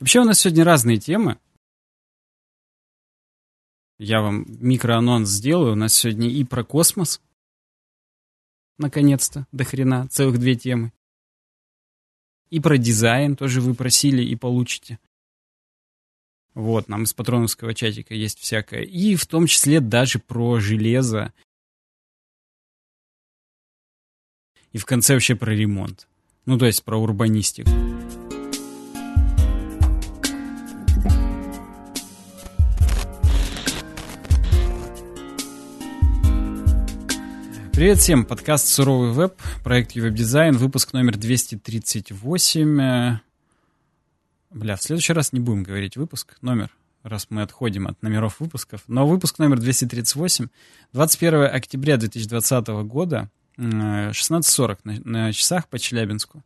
Вообще у нас сегодня разные темы. Я вам микроанонс сделаю. У нас сегодня и про космос. Наконец-то, до хрена, целых две темы. И про дизайн тоже вы просили и получите. Вот, нам из патроновского чатика есть всякое. И в том числе даже про железо. И в конце вообще про ремонт. Ну, то есть про урбанистику. Привет всем, подкаст «Суровый веб», проект «Веб-дизайн», выпуск номер 238. Э, бля, в следующий раз не будем говорить выпуск, номер, раз мы отходим от номеров выпусков. Но выпуск номер 238, 21 октября 2020 года, 16.40 на, на часах по Челябинску.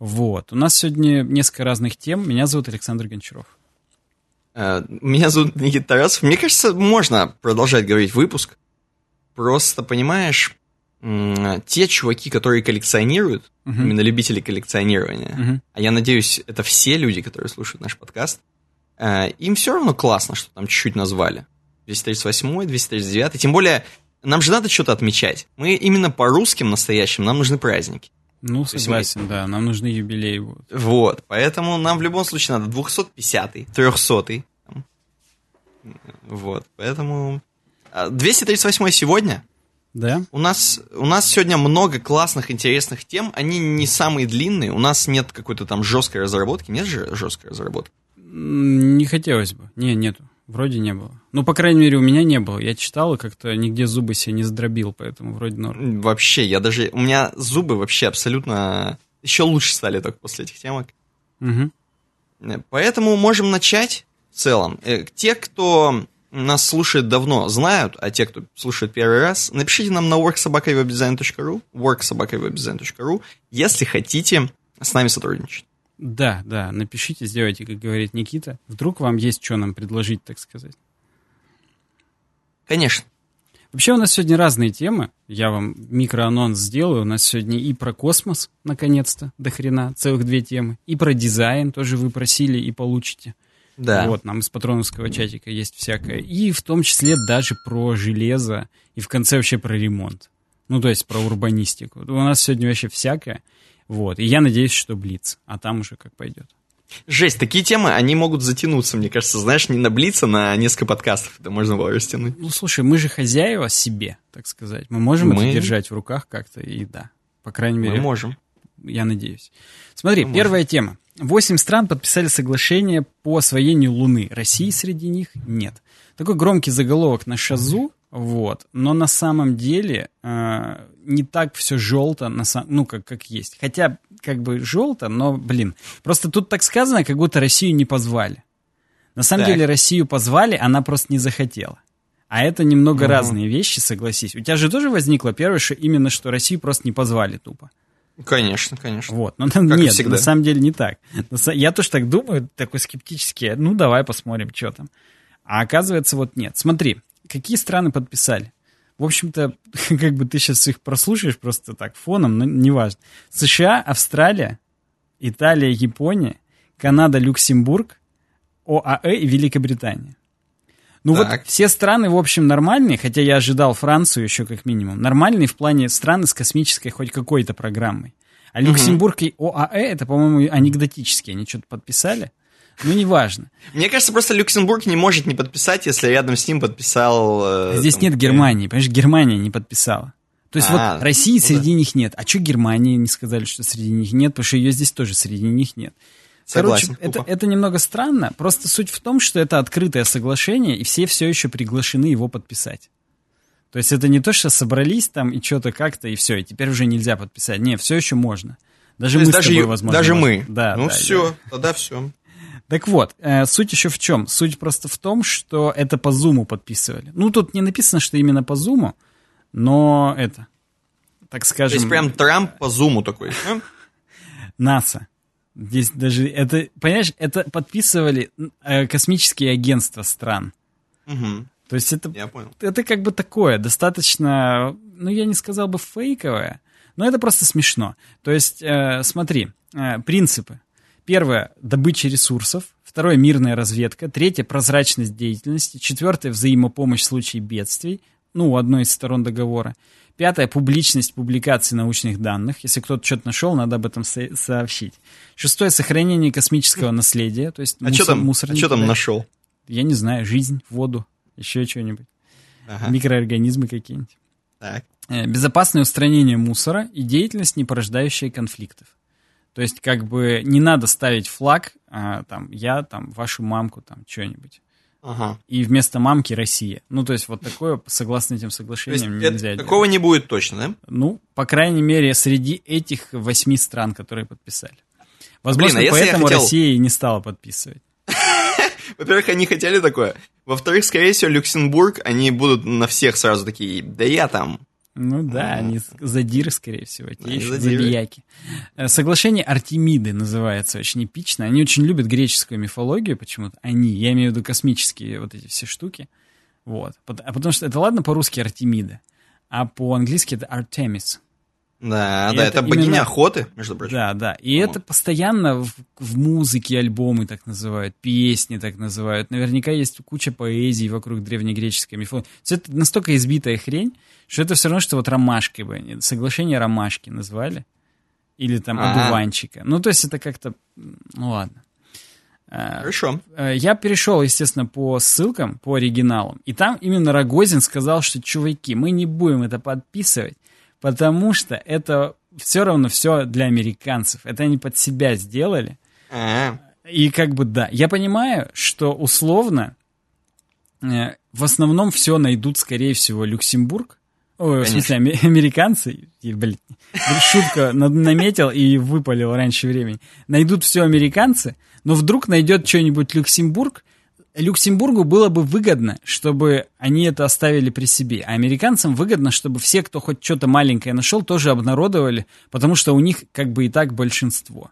Вот. У нас сегодня несколько разных тем. Меня зовут Александр Гончаров. Э, меня зовут Никита Тарасов. Мне кажется, можно продолжать говорить выпуск. Просто, понимаешь, те чуваки, которые коллекционируют, uh-huh. именно любители коллекционирования, uh-huh. а я надеюсь, это все люди, которые слушают наш подкаст, э, им все равно классно, что там чуть-чуть назвали. 238, 239, тем более нам же надо что-то отмечать. Мы именно по русским настоящим, нам нужны праздники. Ну, согласен, мы... да, нам нужны юбилеи будут. Вот, поэтому нам в любом случае надо 250-й, 300-й. Вот, поэтому... 238 а, сегодня, да. У нас, у нас сегодня много классных, интересных тем. Они не самые длинные. У нас нет какой-то там жесткой разработки. Нет же жесткой разработки? Не хотелось бы. Не, нету. Вроде не было. Ну, по крайней мере, у меня не было. Я читал и как-то нигде зубы себе не сдробил, поэтому вроде норм. Вообще, я даже... У меня зубы вообще абсолютно еще лучше стали только после этих темок. Угу. Поэтому можем начать в целом. Э, те, кто нас слушает давно, знают, а те, кто слушает первый раз, напишите нам на worksobakawebdesign.ru, worksobakawebdesign.ru, если хотите с нами сотрудничать. Да, да, напишите, сделайте, как говорит Никита. Вдруг вам есть что нам предложить, так сказать. Конечно. Вообще у нас сегодня разные темы. Я вам микроанонс сделаю. У нас сегодня и про космос, наконец-то, до хрена, целых две темы. И про дизайн тоже вы просили и получите. Да. Вот, нам из патроновского чатика есть всякое. И в том числе даже про железо, и в конце вообще про ремонт. Ну, то есть про урбанистику. У нас сегодня вообще всякое. Вот. И я надеюсь, что Блиц. А там уже как пойдет. Жесть, такие темы, они могут затянуться, мне кажется, знаешь, не на Блица, на несколько подкастов. Это можно было растянуть. Ну, слушай, мы же хозяева себе, так сказать. Мы можем мы... это держать в руках как-то, и да. По крайней мере. Мы можем. Я надеюсь. Смотри, мы первая можем. тема. Восемь стран подписали соглашение по освоению Луны. России среди них нет. Такой громкий заголовок на Шазу, вот. Но на самом деле э, не так все желто, на сам, ну, как, как есть. Хотя, как бы желто, но, блин. Просто тут так сказано, как будто Россию не позвали. На самом так. деле Россию позвали, она просто не захотела. А это немного угу. разные вещи, согласись. У тебя же тоже возникло первое, что именно что Россию просто не позвали тупо. Конечно, конечно. Вот, но как нет, всегда. на самом деле не так. Я тоже так думаю, такой скептический, ну давай посмотрим, что там. А оказывается, вот нет. Смотри, какие страны подписали? В общем-то, как бы ты сейчас их прослушаешь просто так фоном, но неважно. США, Австралия, Италия, Япония, Канада, Люксембург, ОАЭ и Великобритания. Ну так. вот все страны, в общем, нормальные, хотя я ожидал Францию еще как минимум. Нормальные в плане страны с космической хоть какой-то программой. А Люксембург угу. и ОАЭ, это, по-моему, анекдотические. Они что-то подписали. Ну, неважно. Мне кажется, просто Люксембург не может не подписать, если рядом с ним подписал... Э, Здесь там, нет Германии, понимаешь, Германия не подписала. То есть а, вот России ну, среди да. них нет. А что Германии не сказали, что среди них нет? Потому что ее здесь тоже среди них нет. Согласен. Короче, это, это немного странно. Просто суть в том, что это открытое соглашение, и все все еще приглашены его подписать. То есть это не то, что собрались там и что-то как-то, и все, и теперь уже нельзя подписать. Нет, все еще можно. Даже мы даже, с тобой, возможно. Даже можно. мы. Да, ну да, все, да. тогда все. Так вот, э, суть еще в чем? Суть просто в том, что это по Зуму подписывали. Ну, тут не написано, что именно по Зуму, но это, так скажем... То есть прям Трамп по Зуму такой, НАСА. Здесь даже это, понимаешь, это подписывали э, космические агентства стран. Угу. То есть это, я понял. это как бы такое, достаточно, ну я не сказал бы фейковое, но это просто смешно. То есть, э, смотри, э, принципы. Первое – добыча ресурсов. Второе – мирная разведка. Третье – прозрачность деятельности. Четвертое – взаимопомощь в случае бедствий. Ну, у одной из сторон договора. Пятое – публичность публикации научных данных. Если кто-то что-то нашел, надо об этом со- сообщить. Шестое – сохранение космического наследия. То есть а что там, мусор а что там нашел? Я не знаю, жизнь, воду, еще что-нибудь. Ага. Микроорганизмы какие-нибудь. Так. Э, безопасное устранение мусора и деятельность, не порождающая конфликтов. То есть, как бы не надо ставить флаг, а, там, я, там, вашу мамку, там, что-нибудь. Ага. И вместо мамки Россия. Ну, то есть, вот такое, согласно этим соглашениям, то нельзя это, Такого не будет точно, да? Ну, по крайней мере, среди этих восьми стран, которые подписали. Возможно, Блин, а поэтому хотел... Россия и не стала подписывать. Во-первых, они хотели такое. Во-вторых, скорее всего, Люксембург, они будут на всех сразу такие, да я там. Ну да, они задиры, скорее всего, те еще забияки. Э, Соглашение Артемиды называется очень эпично. Они очень любят греческую мифологию почему-то. Они, я имею в виду космические вот эти все штуки. Вот. А потому что это ладно по-русски Артемида, а по-английски это Артемис. Да, и да, это, это богиня именно... охоты, между прочим. Да, да. И это постоянно в, в музыке альбомы так называют, песни так называют. Наверняка есть куча поэзий вокруг древнегреческой мифологии. Это настолько избитая хрень, что это все равно, что вот ромашки бы, соглашение ромашки назвали. Или там А-а-а. одуванчика. Ну, то есть это как-то... Ну, ладно. Хорошо. Я перешел, естественно, по ссылкам, по оригиналам. И там именно Рогозин сказал, что, чуваки, мы не будем это подписывать, потому что это все равно все для американцев. Это они под себя сделали. А-а-а. И как бы да, я понимаю, что условно э, в основном все найдут, скорее всего, Люксембург. Ой, в смысле, американцы. И, блин, шутка наметил и выпалил раньше времени. Найдут все американцы, но вдруг найдет что-нибудь Люксембург, Люксембургу было бы выгодно, чтобы они это оставили при себе, а американцам выгодно, чтобы все, кто хоть что-то маленькое нашел, тоже обнародовали, потому что у них как бы и так большинство.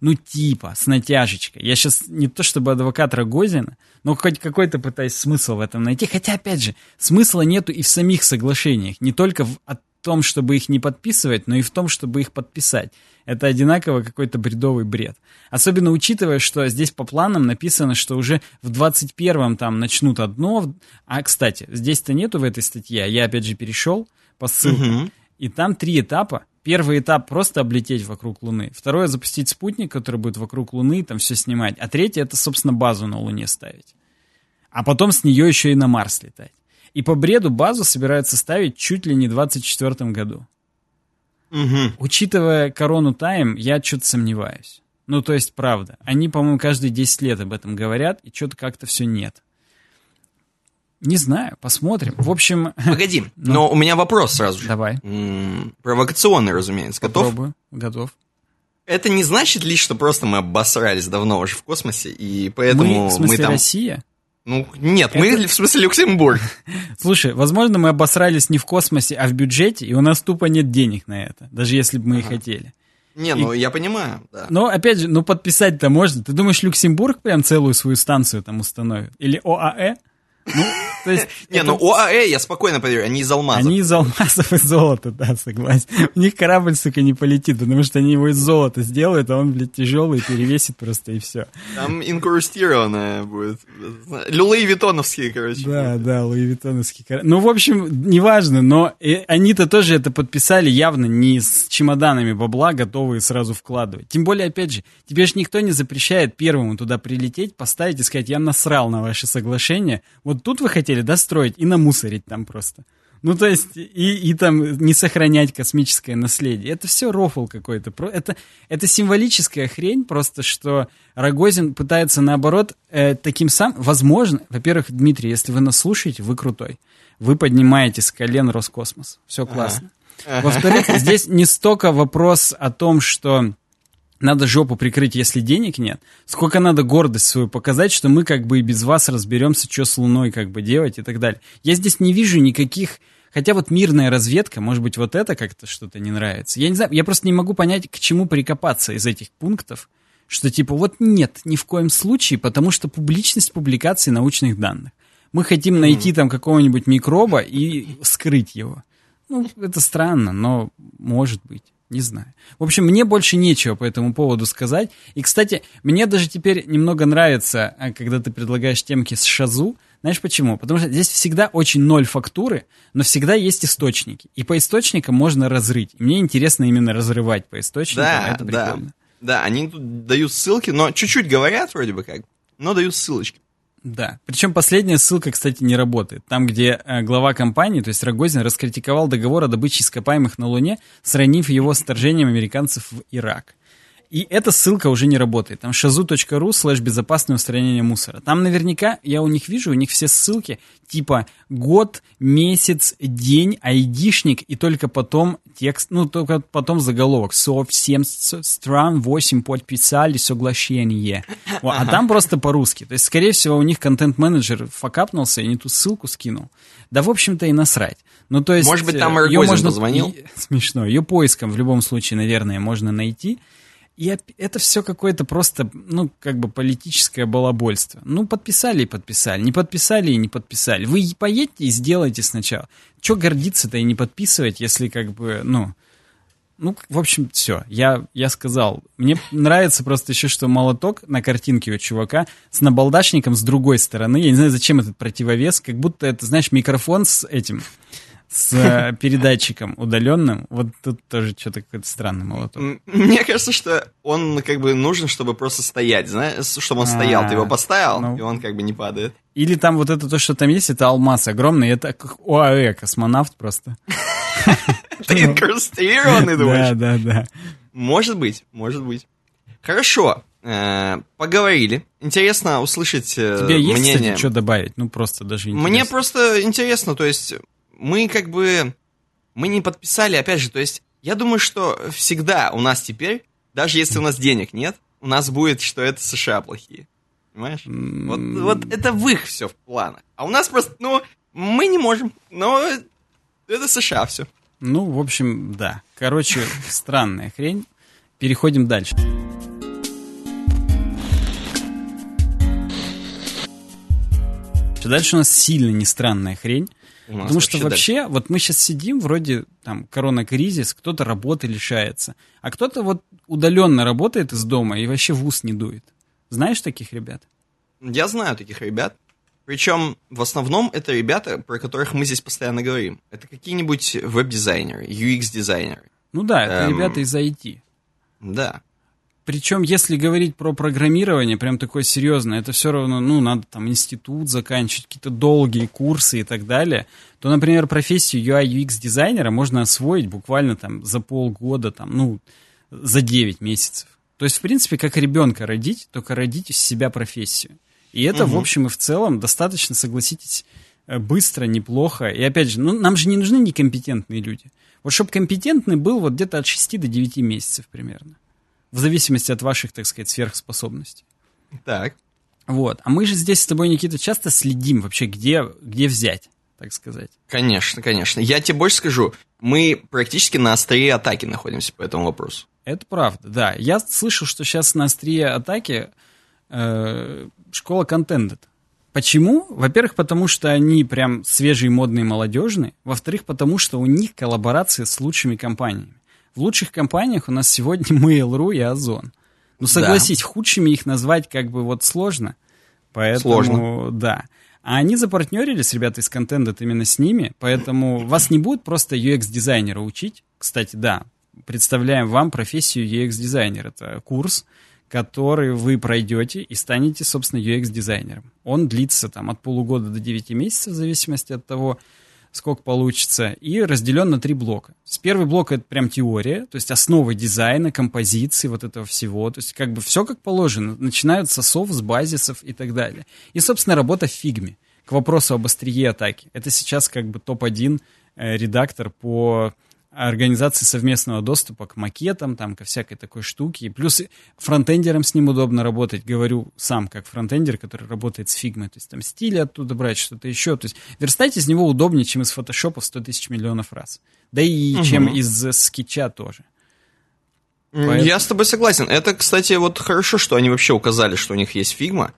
Ну, типа, с натяжечкой. Я сейчас не то чтобы адвокат Рогозина, но хоть какой-то пытаюсь смысл в этом найти. Хотя, опять же, смысла нету и в самих соглашениях. Не только в том, чтобы их не подписывать, но и в том, чтобы их подписать. Это одинаково какой-то бредовый бред. Особенно учитывая, что здесь по планам написано, что уже в 21-м там начнут одно. А, кстати, здесь-то нету в этой статье, я опять же перешел по ссылкам. Угу. И там три этапа. Первый этап просто облететь вокруг Луны. Второе запустить спутник, который будет вокруг Луны, там все снимать. А третье это, собственно, базу на Луне ставить. А потом с нее еще и на Марс летать. И по бреду базу собираются ставить чуть ли не в 24 году. Угу. Учитывая корону Тайм, я что-то сомневаюсь. Ну, то есть, правда. Они, по-моему, каждые 10 лет об этом говорят, и что-то как-то все нет. Не знаю, посмотрим. В общем... Погоди, ну, но у меня вопрос сразу же. Давай. М-м, провокационный, разумеется. Готов? Попробую. Готов. Это не значит ли, что просто мы обосрались давно уже в космосе, и поэтому мы, в смысле, мы там... Россия? Ну, нет, это... мы в смысле Люксембург. Слушай, возможно, мы обосрались не в космосе, а в бюджете, и у нас тупо нет денег на это, даже если бы мы ага. и хотели. Не, ну я понимаю, да. Но опять же, ну подписать-то можно. Ты думаешь, Люксембург прям целую свою станцию там установит? Или ОАЭ? Ну, то есть... Не, ну ОАЭ, я спокойно поверю, они из алмазов. Они из алмазов и золота, да, согласен. У них корабль, сука, не полетит, потому что они его из золота сделают, а он, блядь, тяжелый, перевесит просто и все. Там инкрустированное будет. Луи Виттоновские, короче. Да, да, Луи Виттоновские. Ну, в общем, неважно, но они-то тоже это подписали явно не с чемоданами бабла, готовые сразу вкладывать. Тем более, опять же, тебе же никто не запрещает первому туда прилететь, поставить и сказать, я насрал на ваше соглашение, вот тут вы хотели, да, строить и намусорить там просто. Ну, то есть, и, и там не сохранять космическое наследие. Это все рофл какой-то. Это, это символическая хрень, просто что Рогозин пытается, наоборот, э, таким сам... Возможно, во-первых, Дмитрий, если вы нас слушаете, вы крутой. Вы поднимаете с колен Роскосмос. Все классно. Ага. Во-вторых, здесь не столько вопрос о том, что надо жопу прикрыть, если денег нет. Сколько надо гордость свою показать, что мы как бы и без вас разберемся, что с Луной как бы делать и так далее. Я здесь не вижу никаких... Хотя вот мирная разведка, может быть, вот это как-то что-то не нравится. Я не знаю, я просто не могу понять, к чему прикопаться из этих пунктов, что типа вот нет, ни в коем случае, потому что публичность публикации научных данных. Мы хотим найти там какого-нибудь микроба и скрыть его. Ну, это странно, но может быть. Не знаю. В общем, мне больше нечего по этому поводу сказать. И, кстати, мне даже теперь немного нравится, а, когда ты предлагаешь темки с Шазу. Знаешь почему? Потому что здесь всегда очень ноль фактуры, но всегда есть источники. И по источникам можно разрыть. И мне интересно именно разрывать по источникам. Да, это прикольно. да. Да, они тут дают ссылки, но чуть-чуть говорят вроде бы как, но дают ссылочки. Да. Причем последняя ссылка, кстати, не работает. Там, где э, глава компании, то есть Рогозин, раскритиковал договор о добыче ископаемых на Луне, сравнив его с вторжением американцев в Ирак. И эта ссылка уже не работает. Там shazu.ru слэш безопасное устранение мусора. Там наверняка, я у них вижу, у них все ссылки типа год, месяц, день, айдишник и только потом текст, ну только потом заголовок. Совсем стран 8 подписали соглашение. А там просто по-русски. То есть, скорее всего, у них контент-менеджер факапнулся и не ту ссылку скинул. Да, в общем-то, и насрать. Ну, то есть, Может быть, там ее можно... позвонил? Смешно. Ее поиском в любом случае, наверное, можно найти. И это все какое-то просто, ну, как бы политическое балабольство. Ну, подписали и подписали, не подписали и не подписали. Вы поедете и сделайте сначала. Че гордиться-то и не подписывать, если как бы, ну... Ну, в общем, все. Я, я сказал. Мне нравится просто еще, что молоток на картинке у чувака с набалдашником с другой стороны. Я не знаю, зачем этот противовес. Как будто это, знаешь, микрофон с этим с э, передатчиком удаленным. Вот тут тоже что-то какой-то странный молоток. Мне кажется, что он как бы нужен, чтобы просто стоять, знаешь, чтобы он стоял. Ты его а, поставил, ну. и он как бы не падает. Или там вот это то, что там есть, это алмаз огромный, это как ОАЭ, космонавт просто. Ты инкрустированный, думаешь? Да, да, да. Может быть, может быть. Хорошо, э, поговорили. Интересно услышать э, Тебе есть, мнение. что добавить? Ну, просто даже интересно. Мне просто интересно, то есть мы как бы, мы не подписали, опять же, то есть я думаю, что всегда у нас теперь, даже если у нас денег нет, у нас будет, что это США плохие. Понимаешь? Вот, вот это в их все в планах. А у нас просто, ну, мы не можем, но это США все. Ну, в общем, да. Короче, странная хрень. Переходим дальше. Дальше у нас сильно не странная хрень. Потому что вообще, дальше. вот мы сейчас сидим, вроде там корона-кризис, кто-то работы лишается, а кто-то вот удаленно работает из дома и вообще в ус не дует. Знаешь таких ребят? Я знаю таких ребят. Причем в основном это ребята, про которых мы здесь постоянно говорим. Это какие-нибудь веб-дизайнеры, UX-дизайнеры. Ну да, это эм, ребята из IT. Да. Причем, если говорить про программирование, прям такое серьезное, это все равно, ну, надо там институт заканчивать, какие-то долгие курсы и так далее, то, например, профессию UI UX дизайнера можно освоить буквально там за полгода, там, ну, за 9 месяцев. То есть, в принципе, как ребенка родить, только родить из себя профессию. И это, угу. в общем и в целом, достаточно, согласитесь, э, быстро, неплохо. И опять же, ну, нам же не нужны некомпетентные люди. Вот чтобы компетентный был вот где-то от 6 до 9 месяцев примерно в зависимости от ваших, так сказать, сверхспособностей. Так. Вот. А мы же здесь с тобой, Никита, часто следим вообще, где, где взять, так сказать. Конечно, конечно. Я тебе больше скажу, мы практически на острие атаки находимся по этому вопросу. Это правда, да. Я слышал, что сейчас на острие атаки э, школа Contended. Почему? Во-первых, потому что они прям свежие, модные, молодежные. Во-вторых, потому что у них коллаборации с лучшими компаниями. В лучших компаниях у нас сегодня Mail.ru и Озон. Ну, согласись, да. худшими их назвать как бы вот сложно. Поэтому, сложно. да. А они запартнерились, ребята из контента именно с ними, поэтому вас не будет просто UX-дизайнера учить. Кстати, да, представляем вам профессию UX-дизайнер. Это курс, который вы пройдете и станете, собственно, UX-дизайнером. Он длится там от полугода до 9 месяцев, в зависимости от того, сколько получится, и разделен на три блока. То есть первый блок это прям теория, то есть основы дизайна, композиции, вот этого всего. То есть как бы все как положено. Начинают с осов, с базисов и так далее. И, собственно, работа в фигме. К вопросу об острие атаки. Это сейчас как бы топ-1 э, редактор по организации совместного доступа к макетам, там, ко всякой такой штуке. И плюс фронтендерам с ним удобно работать. Говорю сам, как фронтендер, который работает с фигмой. То есть там стили оттуда брать, что-то еще. То есть верстать из него удобнее, чем из фотошопа в 100 тысяч миллионов раз. Да и угу. чем из скетча тоже. Поэтому... Я с тобой согласен. Это, кстати, вот хорошо, что они вообще указали, что у них есть фигма.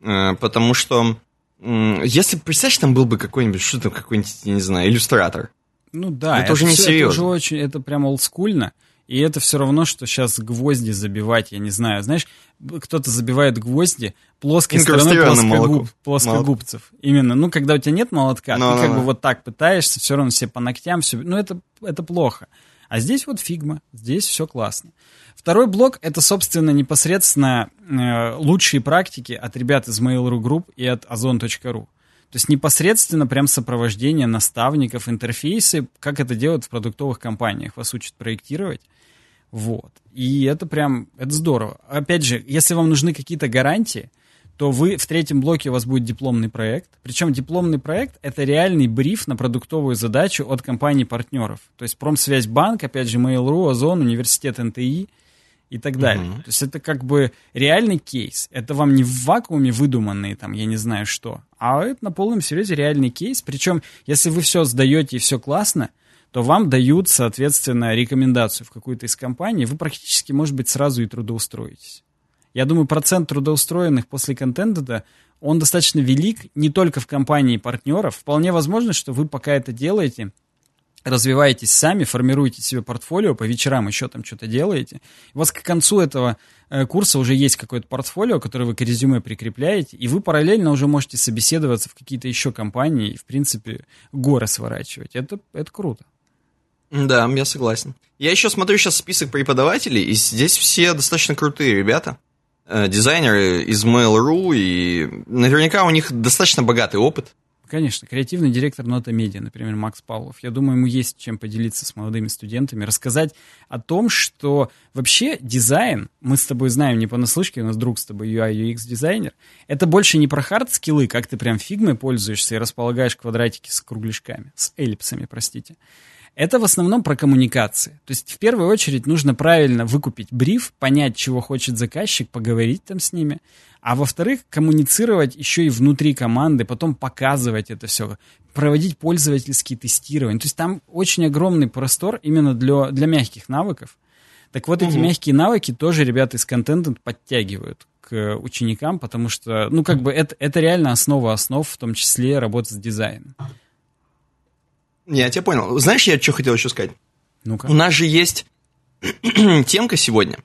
Э, потому что если, представляешь, там был бы какой-нибудь, что там, какой-нибудь, я не знаю, иллюстратор. Ну да, это, это уже не серьезно. Это уже очень, это прям олдскульно. И это все равно, что сейчас гвозди забивать, я не знаю. Знаешь, кто-то забивает гвозди плоской стороной плоскогуб, плоскогубцев. Молот. Именно. Ну, когда у тебя нет молотка, ну, ты ну, как ну. бы вот так пытаешься, все равно все по ногтям, все. Ну, это, это плохо. А здесь вот фигма, здесь все классно. Второй блок — это, собственно, непосредственно э, лучшие практики от ребят из Mail.ru Group и от ozon.ru. То есть непосредственно прям сопровождение наставников, интерфейсы, как это делают в продуктовых компаниях, вас учат проектировать. Вот. И это прям, это здорово. Опять же, если вам нужны какие-то гарантии, то вы в третьем блоке у вас будет дипломный проект. Причем дипломный проект — это реальный бриф на продуктовую задачу от компаний-партнеров. То есть Промсвязьбанк, опять же, Mail.ru, Озон, Университет НТИ — и так далее. Угу. То есть это как бы реальный кейс. Это вам не в вакууме выдуманные, там, я не знаю что, а это на полном серьезе реальный кейс. Причем, если вы все сдаете и все классно, то вам дают, соответственно, рекомендацию в какую-то из компаний, вы практически, может быть, сразу и трудоустроитесь. Я думаю, процент трудоустроенных после контента, он достаточно велик не только в компании партнеров. Вполне возможно, что вы пока это делаете, развиваетесь сами, формируете себе портфолио, по вечерам еще там что-то делаете. У вас к концу этого э, курса уже есть какое-то портфолио, которое вы к резюме прикрепляете, и вы параллельно уже можете собеседоваться в какие-то еще компании и, в принципе, горы сворачивать. Это, это круто. Да, я согласен. Я еще смотрю сейчас список преподавателей, и здесь все достаточно крутые ребята. Э, дизайнеры из Mail.ru, и наверняка у них достаточно богатый опыт. Конечно, креативный директор Нота Медиа, например, Макс Павлов. Я думаю, ему есть чем поделиться с молодыми студентами, рассказать о том, что вообще дизайн, мы с тобой знаем не понаслышке, у нас друг с тобой UI UX дизайнер, это больше не про хард-скиллы, как ты прям фигмой пользуешься и располагаешь квадратики с кругляшками, с эллипсами, простите. Это в основном про коммуникации. То есть в первую очередь нужно правильно выкупить бриф, понять, чего хочет заказчик, поговорить там с ними. А во-вторых, коммуницировать еще и внутри команды, потом показывать это все, проводить пользовательские тестирования. То есть там очень огромный простор именно для, для мягких навыков. Так вот, угу. эти мягкие навыки тоже ребята из контента подтягивают к ученикам, потому что, ну, как бы это, это реально основа основ, в том числе работа с дизайном. Я тебя понял. Знаешь, я что хотел еще сказать? Ну-ка. У нас же есть темка сегодня,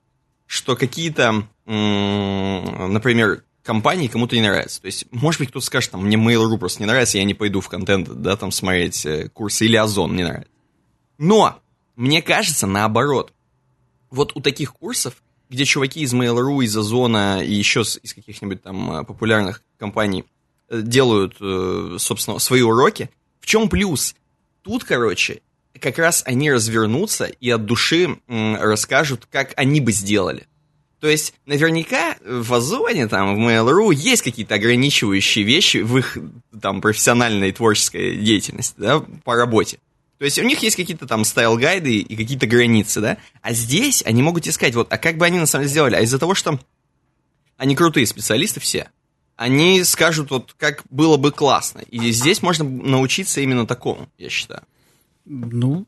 что какие-то, например, компании кому-то не нравятся. То есть, может быть, кто-то скажет, там, мне Mail.ru просто не нравится, я не пойду в контент, да, там, смотреть э, курсы, или Озон не нравится. Но, мне кажется, наоборот. Вот у таких курсов, где чуваки из Mail.ru, из Озона и еще из каких-нибудь там э, популярных компаний э, делают, собственно, свои уроки, в чем плюс? Тут, короче, как раз они развернутся и от души м, расскажут, как они бы сделали. То есть, наверняка в Озоне, там, в Mail.ru есть какие-то ограничивающие вещи в их там профессиональной творческой деятельности, да, по работе. То есть у них есть какие-то там style guide ы и какие-то границы, да? А здесь они могут искать, вот, а как бы они на самом деле сделали? А из-за того, что они крутые специалисты все, они скажут, вот как было бы классно. И здесь можно научиться именно такому, я считаю. Ну,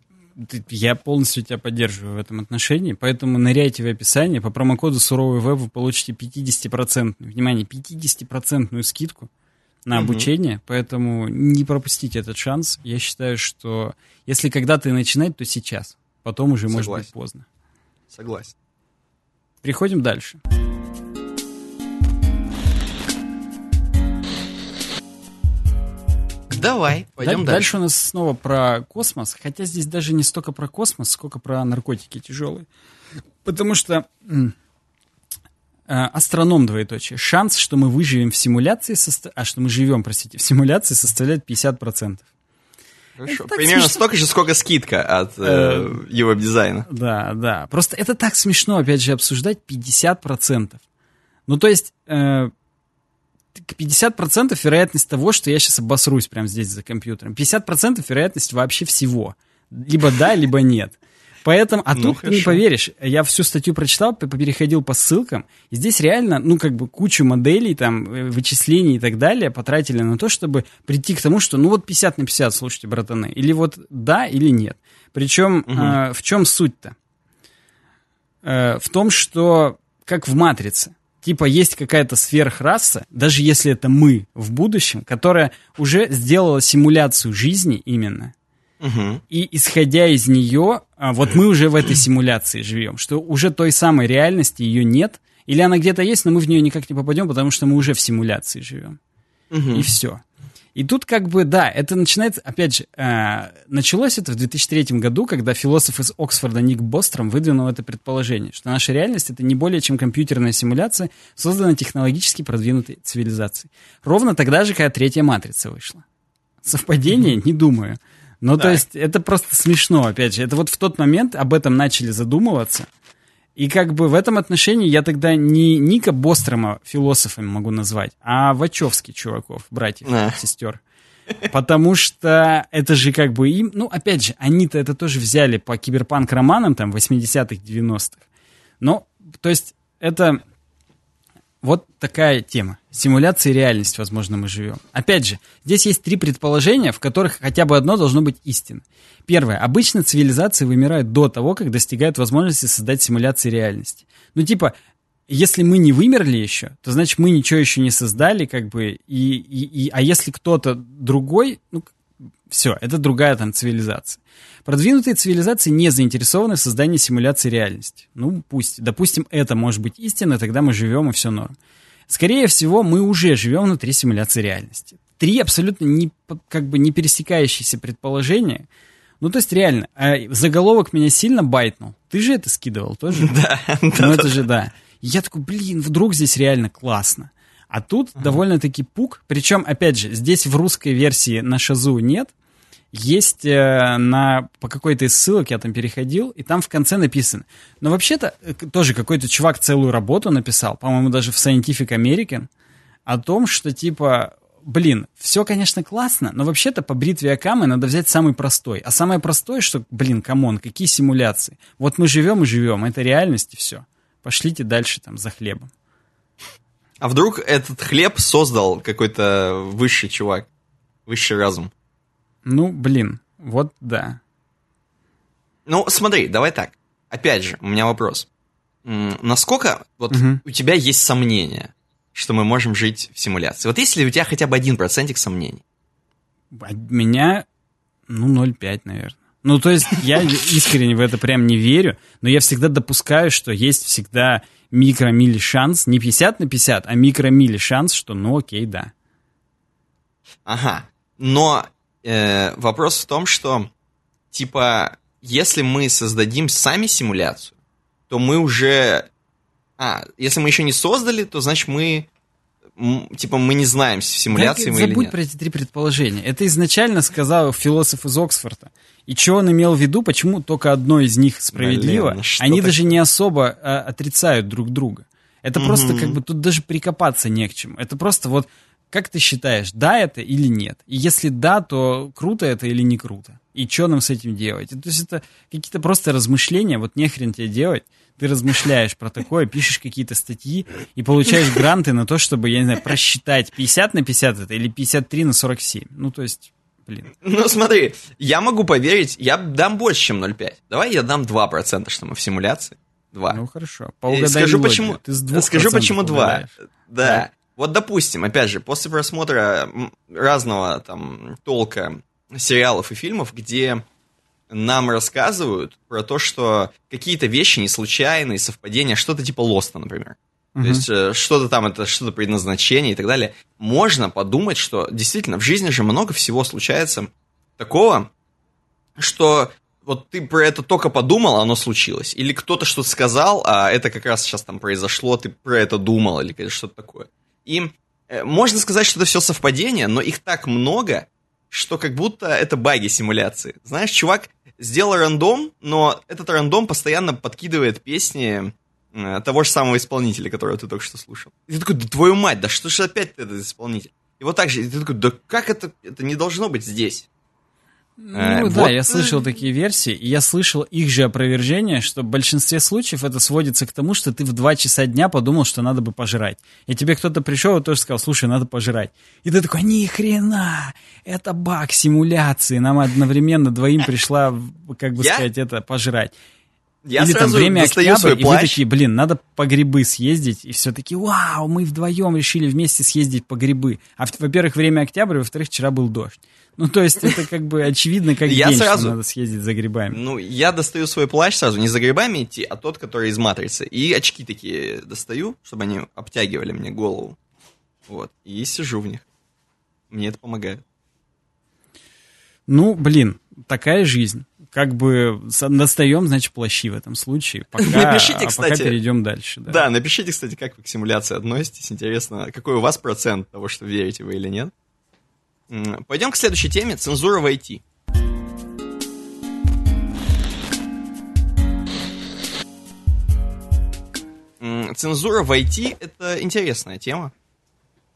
я полностью тебя поддерживаю в этом отношении, поэтому ныряйте в описание. По промокоду «Суровый веб» вы получите 50%, внимание, 50% скидку на обучение, угу. поэтому не пропустите этот шанс. Я считаю, что если когда-то и начинать, то сейчас. Потом уже Согласен. может быть поздно. Согласен. Переходим дальше. Давай, пойдем дальше. Дальше у нас снова про космос, хотя здесь даже не столько про космос, сколько про наркотики тяжелые. Потому что э, астроном двоеточие. Шанс, что мы выживем в симуляции, состо... а что мы живем, простите, в симуляции составляет 50%. Хорошо. Это Примерно смешно. столько же, сколько скидка от э, э, его дизайна. Да, да. Просто это так смешно, опять же, обсуждать 50%. Ну, то есть, э, 50% вероятность того, что я сейчас обосрусь прямо здесь за компьютером. 50% вероятность вообще всего. Либо да, либо нет. Поэтому, а ну, тут хорошо. ты не поверишь, я всю статью прочитал, переходил по ссылкам, и здесь реально, ну, как бы кучу моделей, там, э, вычислений и так далее потратили на то, чтобы прийти к тому, что, ну, вот 50 на 50, слушайте, братаны, или вот да, или нет. Причем угу. э, в чем суть-то? Э, в том, что, как в «Матрице», типа есть какая-то сверхраса, даже если это мы в будущем, которая уже сделала симуляцию жизни именно, Угу. И исходя из нее, а, вот мы уже в этой симуляции живем, что уже той самой реальности ее нет, или она где-то есть, но мы в нее никак не попадем, потому что мы уже в симуляции живем. Угу. И все. И тут как бы, да, это начинается, опять же, э, началось это в 2003 году, когда философ из Оксфорда Ник Бостром выдвинул это предположение, что наша реальность — это не более чем компьютерная симуляция, созданная технологически продвинутой цивилизацией. Ровно тогда же, когда третья матрица вышла. Совпадение? Не думаю. Ну, да. то есть, это просто смешно, опять же. Это вот в тот момент об этом начали задумываться. И как бы в этом отношении я тогда не Ника Бострома философами могу назвать, а Вачовски чуваков, братьев, да. сестер. Потому что это же как бы им... Ну, опять же, они-то это тоже взяли по киберпанк-романам там 80-х, 90-х. Но, то есть, это вот такая тема. Симуляция и реальность, возможно, мы живем. Опять же, здесь есть три предположения, в которых хотя бы одно должно быть истинным. Первое. Обычно цивилизации вымирают до того, как достигают возможности создать симуляции реальности. Ну, типа, если мы не вымерли еще, то значит мы ничего еще не создали, как бы, и, и, и, а если кто-то другой, ну, все, это другая там цивилизация. Продвинутые цивилизации не заинтересованы в создании симуляции реальности. Ну, пусть. Допустим, это может быть истина, тогда мы живем, и все норм. Скорее всего, мы уже живем внутри симуляции реальности. Три абсолютно не, как бы не пересекающиеся предположения. Ну, то есть, реально, а заголовок меня сильно байтнул. Ты же это скидывал тоже? Да. Ну, это же да. я такой, блин, вдруг здесь реально классно. А тут uh-huh. довольно-таки пук. Причем, опять же, здесь в русской версии на Шазу нет. Есть э, на, по какой-то из ссылок, я там переходил, и там в конце написано. Но вообще-то э, тоже какой-то чувак целую работу написал, по-моему, даже в Scientific American, о том, что типа, блин, все, конечно, классно, но вообще-то по бритве Оккама надо взять самый простой. А самое простое, что, блин, come on, какие симуляции? Вот мы живем и живем, это реальность и все. Пошлите дальше там за хлебом. А вдруг этот хлеб создал какой-то высший чувак, высший разум? Ну, блин, вот да. Ну, смотри, давай так. Опять же, у меня вопрос. Насколько вот угу. у тебя есть сомнения, что мы можем жить в симуляции? Вот есть ли у тебя хотя бы один процентик сомнений? У меня, ну, 0,5, наверное. Ну, то есть я искренне в это прям не верю, но я всегда допускаю, что есть всегда микромили шанс, не 50 на 50, а микромили шанс, что ну окей, да. Ага, но э, вопрос в том, что типа если мы создадим сами симуляцию, то мы уже... А, если мы еще не создали, то значит мы типа мы не знаем, в симуляции да, мы или нет. Забудь про эти три предположения. Это изначально сказал философ из Оксфорда. И что он имел в виду, почему только одно из них справедливо, Блин, они даже не особо а, отрицают друг друга. Это угу. просто как бы тут даже прикопаться не к чему. Это просто вот как ты считаешь, да это или нет? И если да, то круто это или не круто? И что нам с этим делать? То есть это какие-то просто размышления, вот нехрен тебе делать. Ты размышляешь про такое, пишешь какие-то статьи и получаешь гранты на то, чтобы, я не знаю, просчитать 50 на 50 это или 53 на 47. Ну, то есть блин. Ну, смотри, я могу поверить, я дам больше, чем 0,5. Давай я дам 2%, что мы в симуляции. 2. Ну, хорошо. Поугадай скажу, почему, Ты с скажу, почему 2. Да. да. Вот, допустим, опять же, после просмотра разного там толка сериалов и фильмов, где нам рассказывают про то, что какие-то вещи не случайные, совпадения, что-то типа Лоста, например. Uh-huh. То есть э, что-то там, это что-то предназначение и так далее. Можно подумать, что действительно в жизни же много всего случается такого, что вот ты про это только подумал, оно случилось. Или кто-то что-то сказал, а это как раз сейчас там произошло, ты про это думал или что-то такое. И э, можно сказать, что это все совпадение, но их так много, что как будто это баги симуляции. Знаешь, чувак сделал рандом, но этот рандом постоянно подкидывает песни Э, того же самого исполнителя, которого ты только что слушал. И ты такой, да твою мать, да что ж опять этот исполнитель? И вот так же, и ты такой, да как это, это не должно быть здесь? Ну э, да, вот. я слышал такие версии, и я слышал их же опровержение, что в большинстве случаев это сводится к тому, что ты в 2 часа дня подумал, что надо бы пожрать. И тебе кто-то пришел и тоже сказал, слушай, надо пожрать. И ты такой, ни хрена, это баг симуляции, нам одновременно двоим пришла, как бы сказать, это пожрать. Я Или там сразу время достаю октябрь, свой и вы плащ. такие, блин, надо по грибы съездить, и все таки вау, мы вдвоем решили вместе съездить по грибы. А, во-первых, время октябрь, во-вторых, вчера был дождь. Ну, то есть это как бы очевидно, как Я день, сразу- надо съездить за грибами. Ну, я достаю свой плащ сразу, не за грибами идти, а тот, который из матрицы. И очки такие достаю, чтобы они обтягивали мне голову. Вот. И сижу в них. Мне это помогает. Ну, блин, такая жизнь. Как бы достаем, значит, плащи в этом случае. Пока, Напишите, а пока кстати. перейдем дальше. Да. Да. напишите, кстати, как вы к симуляции относитесь. Интересно, какой у вас процент того, что верите вы или нет. Пойдем к следующей теме. Цензура в IT. Цензура в IT — это интересная тема.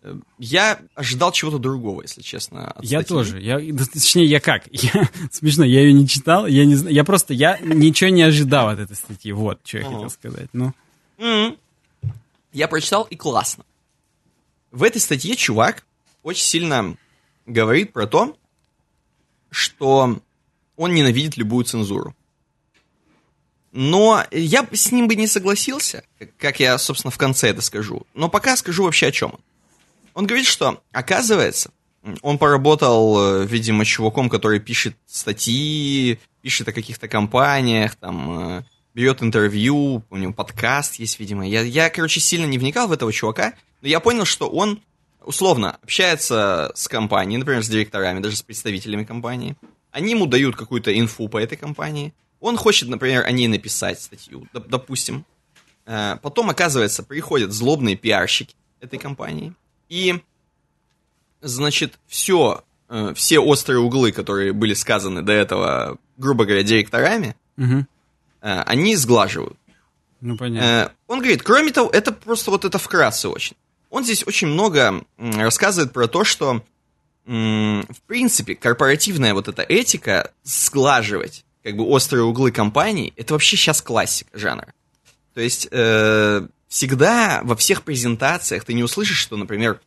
Э, Я ожидал чего-то другого, если честно. Я статьи. тоже. Я, точнее, я как? Я, смешно, я ее не читал, я не знаю. Я просто, я ничего не ожидал от этой статьи. Вот, что я хотел сказать. Ну. Я прочитал и классно. В этой статье чувак очень сильно говорит про то, что он ненавидит любую цензуру. Но я с ним бы не согласился, как- я, собственно, в конце это скажу. Но пока скажу вообще о чем он. Он говорит, что, оказывается, он поработал, э, видимо, чуваком, который пишет статьи, пишет о каких-то компаниях, там, э, берет интервью, у него подкаст есть, видимо. Я, я, короче, сильно не вникал в этого чувака, но я понял, что он, условно, общается с компанией, например, с директорами, даже с представителями компании. Они ему дают какую-то инфу по этой компании. Он хочет, например, о ней написать статью, доп- допустим. Э, Потом, оказывается, приходят злобные пиарщики этой компании. И, значит, все, все острые углы, которые были сказаны до этого, грубо говоря, директорами, э, они сглаживают. ну понятно. Э, Он говорит, кроме того, это просто вот это вкратце очень. Он здесь очень много рассказывает про то, что, в принципе, корпоративная вот эта этика сглаживать как бы острые углы компаний, это вообще сейчас классика жанра. То есть э, всегда во всех презентациях ты не услышишь, что, например,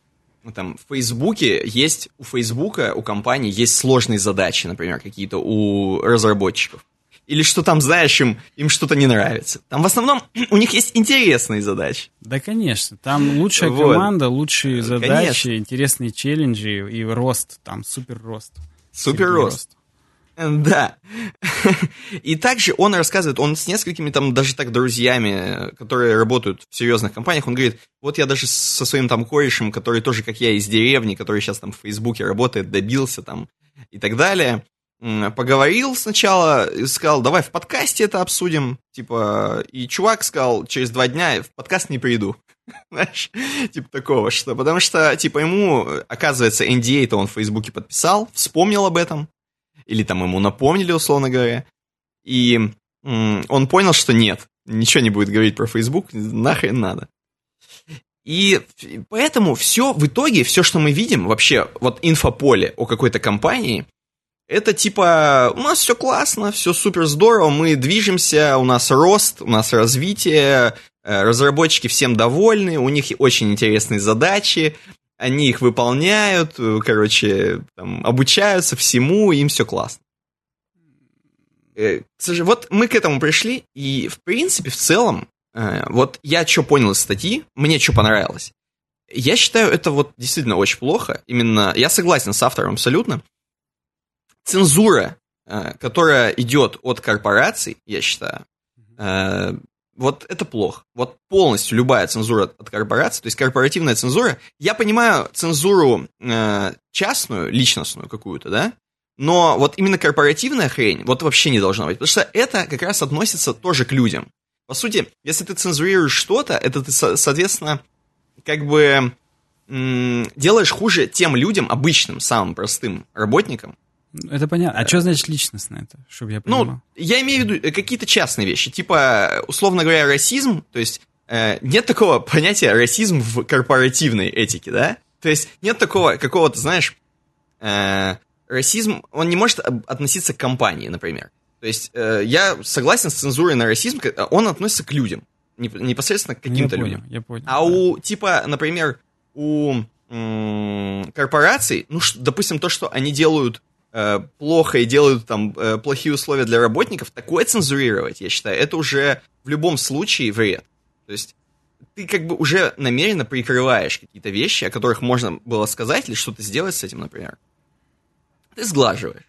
ну, там, в Фейсбуке есть, у Фейсбука, у компании есть сложные задачи, например, какие-то у разработчиков. Или что там, знаешь, им, им что-то не нравится. Там в основном у них есть интересные задачи. Да, конечно. Там лучшая Вот. команда, лучшие задачи, Конечно. интересные челленджи и рост. Там супер рост. Супер рост. Да. И также он рассказывает, он с несколькими там даже так друзьями, которые работают в серьезных компаниях, он говорит, вот я даже со своим там корешем, который тоже, как я, из деревни, который сейчас там в Фейсбуке работает, добился там и так далее, поговорил сначала, и сказал, давай в подкасте это обсудим, типа, и чувак сказал, через два дня в подкаст не приду. Знаешь, типа такого, что, потому что, типа, ему, оказывается, NDA-то он в Фейсбуке подписал, вспомнил об этом, или там ему напомнили, условно говоря, и он понял, что нет, ничего не будет говорить про Facebook, нахрен надо. И поэтому все в итоге, все, что мы видим, вообще, вот инфополе о какой-то компании, это типа, у нас все классно, все супер здорово, мы движемся, у нас рост, у нас развитие, э, разработчики всем довольны, у них очень интересные задачи, они их выполняют, э, короче, там, обучаются всему, им все классно. Э, сожалению, Вот мы к этому пришли, и в принципе, в целом, вот я что понял из статьи, мне что понравилось. Я считаю, это вот действительно очень плохо. Именно, я согласен с автором абсолютно. Цензура, э, которая идет от корпораций, я считаю, э, вот это плохо. Вот полностью любая цензура от- корпорации, то есть корпоративная цензура. Я понимаю цензуру э, частную, личностную какую-то, да? Но вот именно корпоративная хрень, вот вообще не должна быть. Потому что это как раз относится тоже к людям. По сути, если ты цензурируешь что-то, это ты, со- соответственно, как бы делаешь хуже тем людям, обычным, самым простым работникам, Это понятно. А что значит личностно это, чтобы я понимал? ну, я имею в виду э, какие-то частные вещи, типа, условно говоря, расизм, то есть э, нет такого понятия расизм в корпоративной этике, да? То есть нет такого какого-то, знаешь, э, расизм, он не может относиться к компании, например. То есть э, я согласен с цензурой на расизм, он относится к людям, неп- непосредственно к каким-то людям. я понял. А у, типа, например, у корпораций, ну, допустим, то, что они делают э, плохо и делают там э, плохие условия для работников, такое цензурировать, я считаю, это уже в любом случае вред. То есть ты как бы уже намеренно прикрываешь какие-то вещи, о которых можно было сказать или что-то сделать с этим, например. Ты сглаживаешь.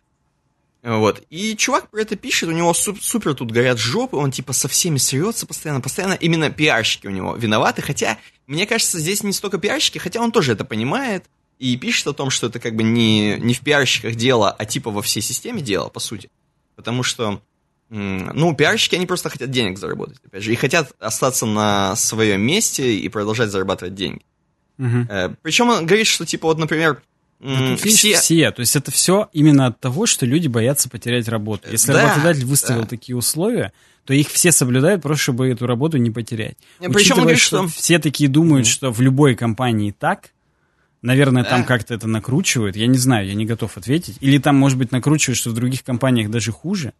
Вот. И чувак про это пишет, у него супер тут горят жопы, он типа со всеми срется постоянно, постоянно. Именно пиарщики у него виноваты, хотя, мне кажется, здесь не столько пиарщики, хотя он тоже это понимает и пишет о том, что это как бы не, не в пиарщиках дело, а типа во всей системе дело, по сути. Потому что, ну, пиарщики, они просто хотят денег заработать, опять же, и хотят остаться на своем месте и продолжать зарабатывать деньги. Угу. Причем он говорит, что типа вот, например, Mm, все... все. То есть это все именно от того, что люди боятся потерять работу. Если да, работодатель выставил да. такие условия, то их все соблюдают, просто чтобы эту работу не потерять. Причем Учитывая, говорит, что, что все такие думают, mm. что в любой компании так, наверное, да. там как-то это накручивают. Я не знаю, я не готов ответить. Или там, может быть, накручивают, что в других компаниях даже хуже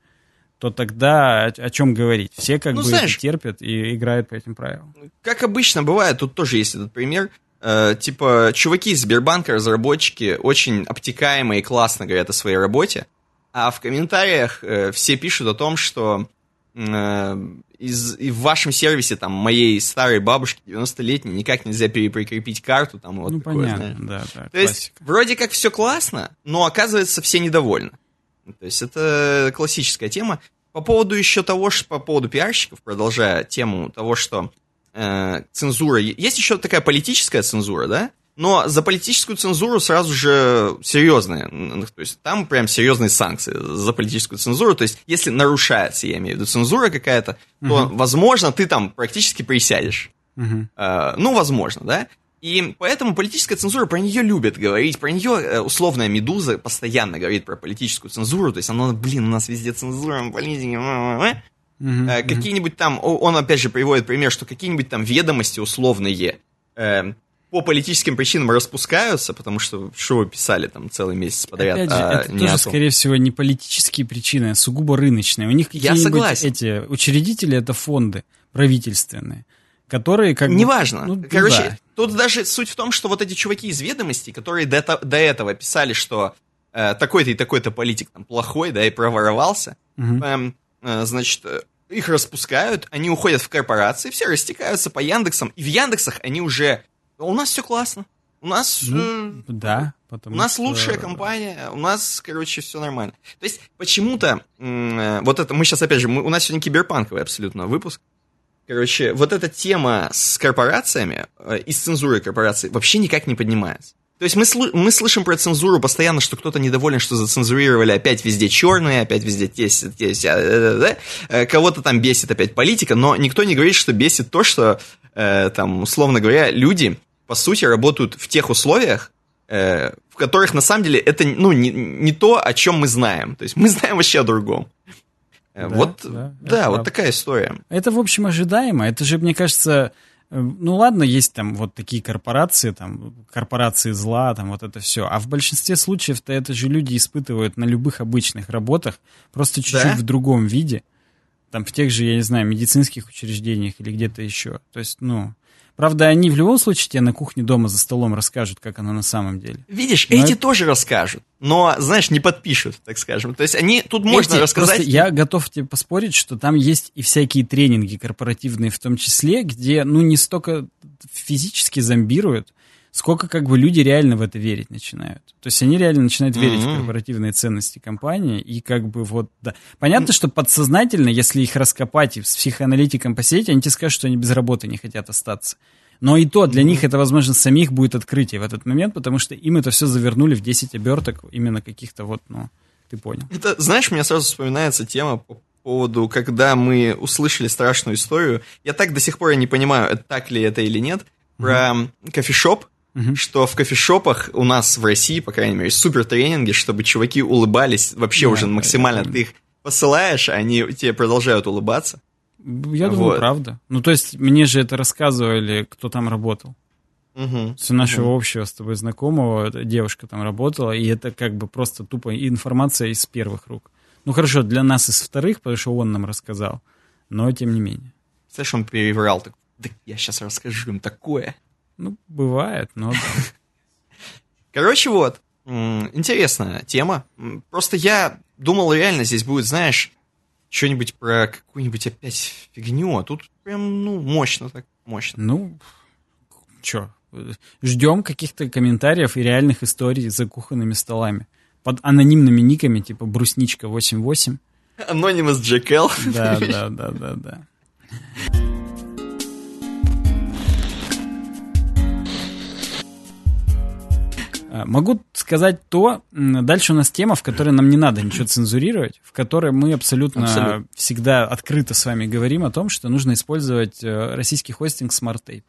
то тогда о, о чем говорить? Все как ну, бы знаешь, терпят и играют по этим правилам. Как обычно бывает, тут тоже есть этот пример. Э, типа, чуваки из Сбербанка, разработчики, очень обтекаемо и классно говорят о своей работе, а в комментариях э, все пишут о том, что э, из, и в вашем сервисе, там, моей старой бабушки 90-летней никак нельзя переприкрепить карту, там, вот ну, такое, понятно, да, да, То классика. есть, вроде как все классно, но оказывается все недовольны. То есть, это классическая тема. По поводу еще того, что по поводу пиарщиков, продолжая тему того, что э, цензура. Есть еще такая политическая цензура, да? Но за политическую цензуру сразу же серьезные. То есть там прям серьезные санкции за политическую цензуру. То есть если нарушается, я имею в виду, цензура какая-то, то, uh возможно, ты там практически присядешь. uh Э, ну, возможно, да? И поэтому политическая цензура, про нее любят говорить, про нее э, условная «Медуза» постоянно говорит про политическую цензуру, то есть она, блин, у нас везде цензура, политики, Uh-huh, какие-нибудь там, он опять же приводит пример, что какие-нибудь там ведомости условные э, по политическим причинам распускаются, потому что что вы писали там целый месяц подряд. Опять же, а это тоже, скорее всего, не политические причины, а сугубо рыночные. У них какие-нибудь эти учредители это фонды правительственные, которые как Неважно. бы... Ну, Короче, да. тут даже суть в том, что вот эти чуваки из ведомостей, которые до, до этого писали, что э, такой-то и такой-то политик там плохой, да, и проворовался, угу. эм, Э, значит, э, их распускают, они уходят в корпорации, все растекаются по Яндексам, и в Яндексах они уже... У нас все классно. У нас... Ну, э, да. у нас что... лучшая компания, у нас, короче, все нормально. То есть, почему-то, э, вот это, мы сейчас, опять же, мы, у нас сегодня киберпанковый абсолютно выпуск. Короче, вот эта тема с корпорациями э, и с цензурой корпораций вообще никак не поднимается. То есть мы, сл- мы слышим про цензуру постоянно, что кто-то недоволен, что зацензурировали опять везде черные, опять везде тесть, тесть, а, да, да, да. кого-то там бесит опять политика, но никто не говорит, что бесит то, что э, там, условно говоря, люди, по сути, работают в тех условиях, э, в которых на самом деле это ну, не, не то, о чем мы знаем. То есть мы знаем вообще о другом. Э, да, вот, да, да вот такая история. Это, в общем, ожидаемо. Это же, мне кажется, Эм, ну ладно, есть там вот такие корпорации, там корпорации зла, там вот это все. А в большинстве случаев-то это же люди испытывают на любых обычных работах, просто чуть-чуть да? в другом виде. Там в тех же, я не знаю, медицинских учреждениях или где-то еще. То есть, ну, Правда, они в любом случае тебе на кухне дома за столом расскажут, как оно на самом деле. Видишь, но эти тоже расскажут, но, знаешь, не подпишут, так скажем. То есть они тут можно эти, рассказать. Просто я готов тебе поспорить, что там есть и всякие тренинги корпоративные в том числе, где, ну, не столько физически зомбируют, сколько как бы люди реально в это верить начинают. То есть они реально начинают верить mm-hmm. в корпоративные ценности компании, и как бы вот, да. Понятно, mm-hmm. что подсознательно, если их раскопать и с психоаналитиком посидеть, они тебе скажут, что они без работы не хотят остаться. Но и то, для mm-hmm. них это, возможно, самих будет открытие в этот момент, потому что им это все завернули в 10 оберток именно каких-то вот, ну, ты понял. Это, знаешь, мне сразу вспоминается тема по поводу, когда мы услышали страшную историю. Я так до сих пор не понимаю, так ли это или нет, про mm-hmm. кофешоп, угу. что в кофешопах у нас в России, по крайней мере, супер тренинги, чтобы чуваки улыбались вообще да, уже максимально. Ты их посылаешь, они тебе продолжают улыбаться. Я думаю, вот. правда. Ну, то есть, мне же это рассказывали, кто там работал. Угу. С нашего угу. общего с тобой знакомого девушка там работала, и это как бы просто тупо информация из первых рук. Ну хорошо, для нас из вторых, потому что он нам рассказал, но тем не менее. Знаешь, он переврал, так, да я сейчас расскажу им такое. Ну, бывает, но. Короче, вот. интересная тема. Просто я думал, реально здесь будет, знаешь, что-нибудь про какую-нибудь опять фигню, а тут прям, ну, мощно так, мощно. Ну, чё, ждем каких-то комментариев и реальных историй за кухонными столами. Под анонимными никами, типа Брусничка88. Анонимус Джекел. Да, да, да, да, да. Могу сказать то, дальше у нас тема, в которой нам не надо ничего цензурировать, в которой мы абсолютно, абсолютно. всегда открыто с вами говорим о том, что нужно использовать э, российский хостинг SmartTape.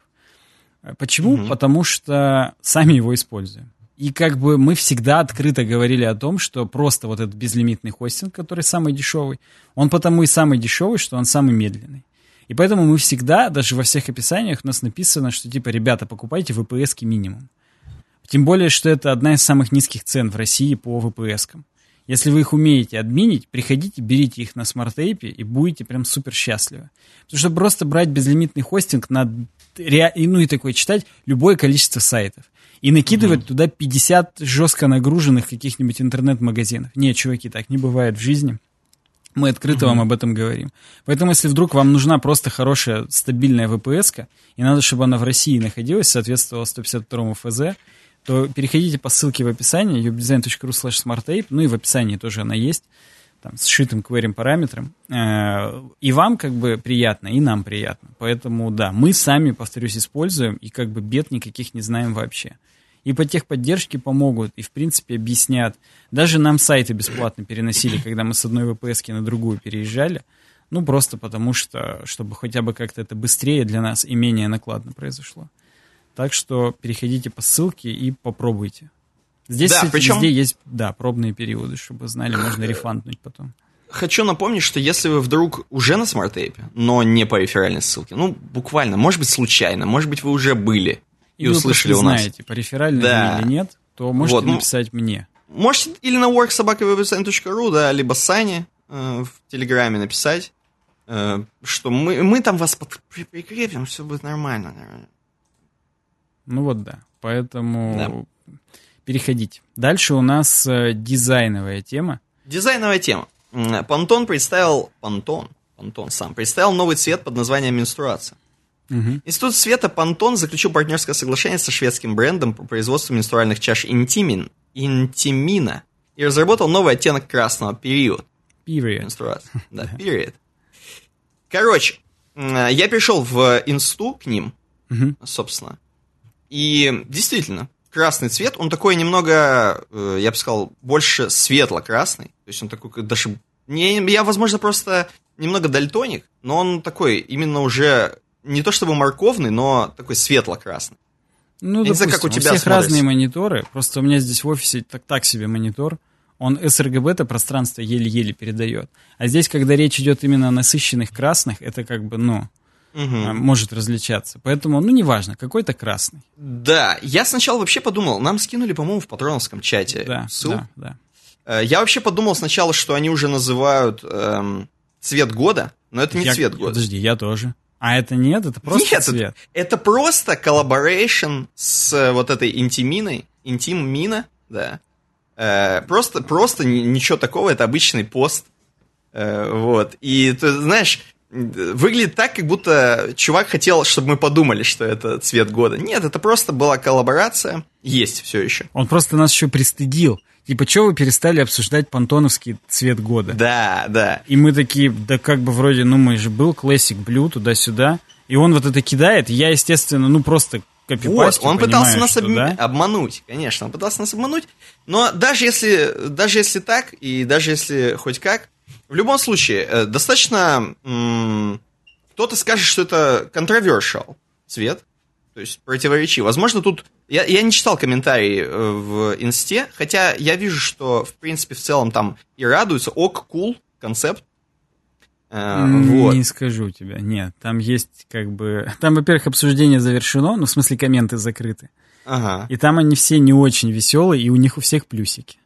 Э, почему? Угу. Потому что сами его используем. И как бы мы всегда открыто говорили о том, что просто вот этот безлимитный хостинг, который самый дешевый, он потому и самый дешевый, что он самый медленный. И поэтому мы всегда, даже во всех описаниях у нас написано, что типа, ребята, покупайте VPS минимум. Тем более, что это одна из самых низких цен в России по VPS -кам. Если вы их умеете админить, приходите, берите их на SmartApe и будете прям супер счастливы. Потому что просто брать безлимитный хостинг на ну и такое читать любое количество сайтов и накидывать угу. туда 50 жестко нагруженных каких-нибудь интернет-магазинов. Нет, чуваки, так не бывает в жизни. Мы открыто угу. вам об этом говорим. Поэтому, если вдруг вам нужна просто хорошая, стабильная VPS, и надо, чтобы она в России находилась, соответствовала 152 ФЗ, то переходите по ссылке в описании, ubedesign.ru slash smartape, ну и в описании тоже она есть, там, с сшитым query параметром. Э, и вам как бы приятно, и нам приятно. Поэтому, да, мы сами, повторюсь, используем, и как бы бед никаких не знаем вообще. И по техподдержке помогут, и, в принципе, объяснят. Даже нам сайты бесплатно переносили, когда мы с одной VPS на другую переезжали. Ну, просто потому что, чтобы хотя бы как-то это быстрее для нас и менее накладно произошло. Так что переходите по ссылке и попробуйте. Здесь, да, кстати, причем... везде есть, да, пробные периоды, чтобы знали, можно refund нуть потом. Хочу напомнить, что если вы вдруг уже на SmartApe, но не по реферальной ссылке, ну, буквально, может быть, случайно, может быть, вы уже были и, и услышали у нас. знаете, по реферальной да. или нет, то можете вот, ну, написать мне. Можете или на work собака webdesign.ru, да, либо Сане э, в Телеграме написать, э, что мы, мы там вас под, прикрепим, все будет нормально, наверное. Ну вот да. Поэтому да. переходите. Дальше у нас э, дизайновая тема. Дизайновая тема. Пантон представил... Пантон? Пантон сам. Представил новый цвет под названием менструация. Угу. Институт света Пантон заключил партнерское соглашение со шведским брендом по производству менструальных чаш Интимин, Интимина и разработал новый оттенок красного период. Period. Менструация. Да, period. Короче, я пришел в инсту к ним, угу. собственно, и действительно, красный цвет, он такой немного, э, я бы сказал, больше светло-красный. То есть он такой даже... Не, я, возможно, просто немного дальтоник, но он такой именно уже не то чтобы морковный, но такой светло-красный. Ну, я допустим, не знаю, как у тебя у всех смотрится. разные мониторы. Просто у меня здесь в офисе так, так себе монитор. Он sRGB это пространство еле-еле передает. А здесь, когда речь идет именно о насыщенных красных, это как бы, ну, угу. может различаться. Поэтому, ну, неважно, какой-то красный. Да, я сначала вообще подумал, нам скинули, по-моему, в патроновском чате да, ссылку. Да, да. Э, я вообще подумал сначала, что они уже называют эм, цвет года, но это не я, цвет года. Подожди, я тоже. А это нет, это просто нет, цвет. Это, это просто collaboration с э, вот этой Intimina -ой, Intimina, да. Э, просто, просто ничего такого, это обычный пост. Э, вот. И ты знаешь, выглядит так, как будто чувак хотел, чтобы мы подумали, что это цвет года. Нет, это просто была коллаборация. Есть все еще. Он просто нас еще пристыдил. Типа, что вы перестали обсуждать пантоновский цвет года? Да, да. И мы такие, да как бы вроде, ну мы же был Classic Blue туда-сюда. И он вот это кидает. Я, естественно, ну просто вот, он пытался нас об... да? обмануть, конечно, он пытался нас обмануть. Но даже если, даже если так, и даже если хоть как, в любом случае, э, достаточно... Кто-то скажет, что это controversial цвет, то есть противоречив. Возможно, тут... Я, я не читал комментарии э, в инсте, хотя я вижу, что, в принципе, в целом там и радуются. Ок, кул, cool, концепт. Uh, вот. Не скажу тебе, нет. Там есть как бы... Там, во-первых, обсуждение завершено, ну, в смысле, комменты закрыты. Ага. И там они все не очень веселые, и у них у всех плюсики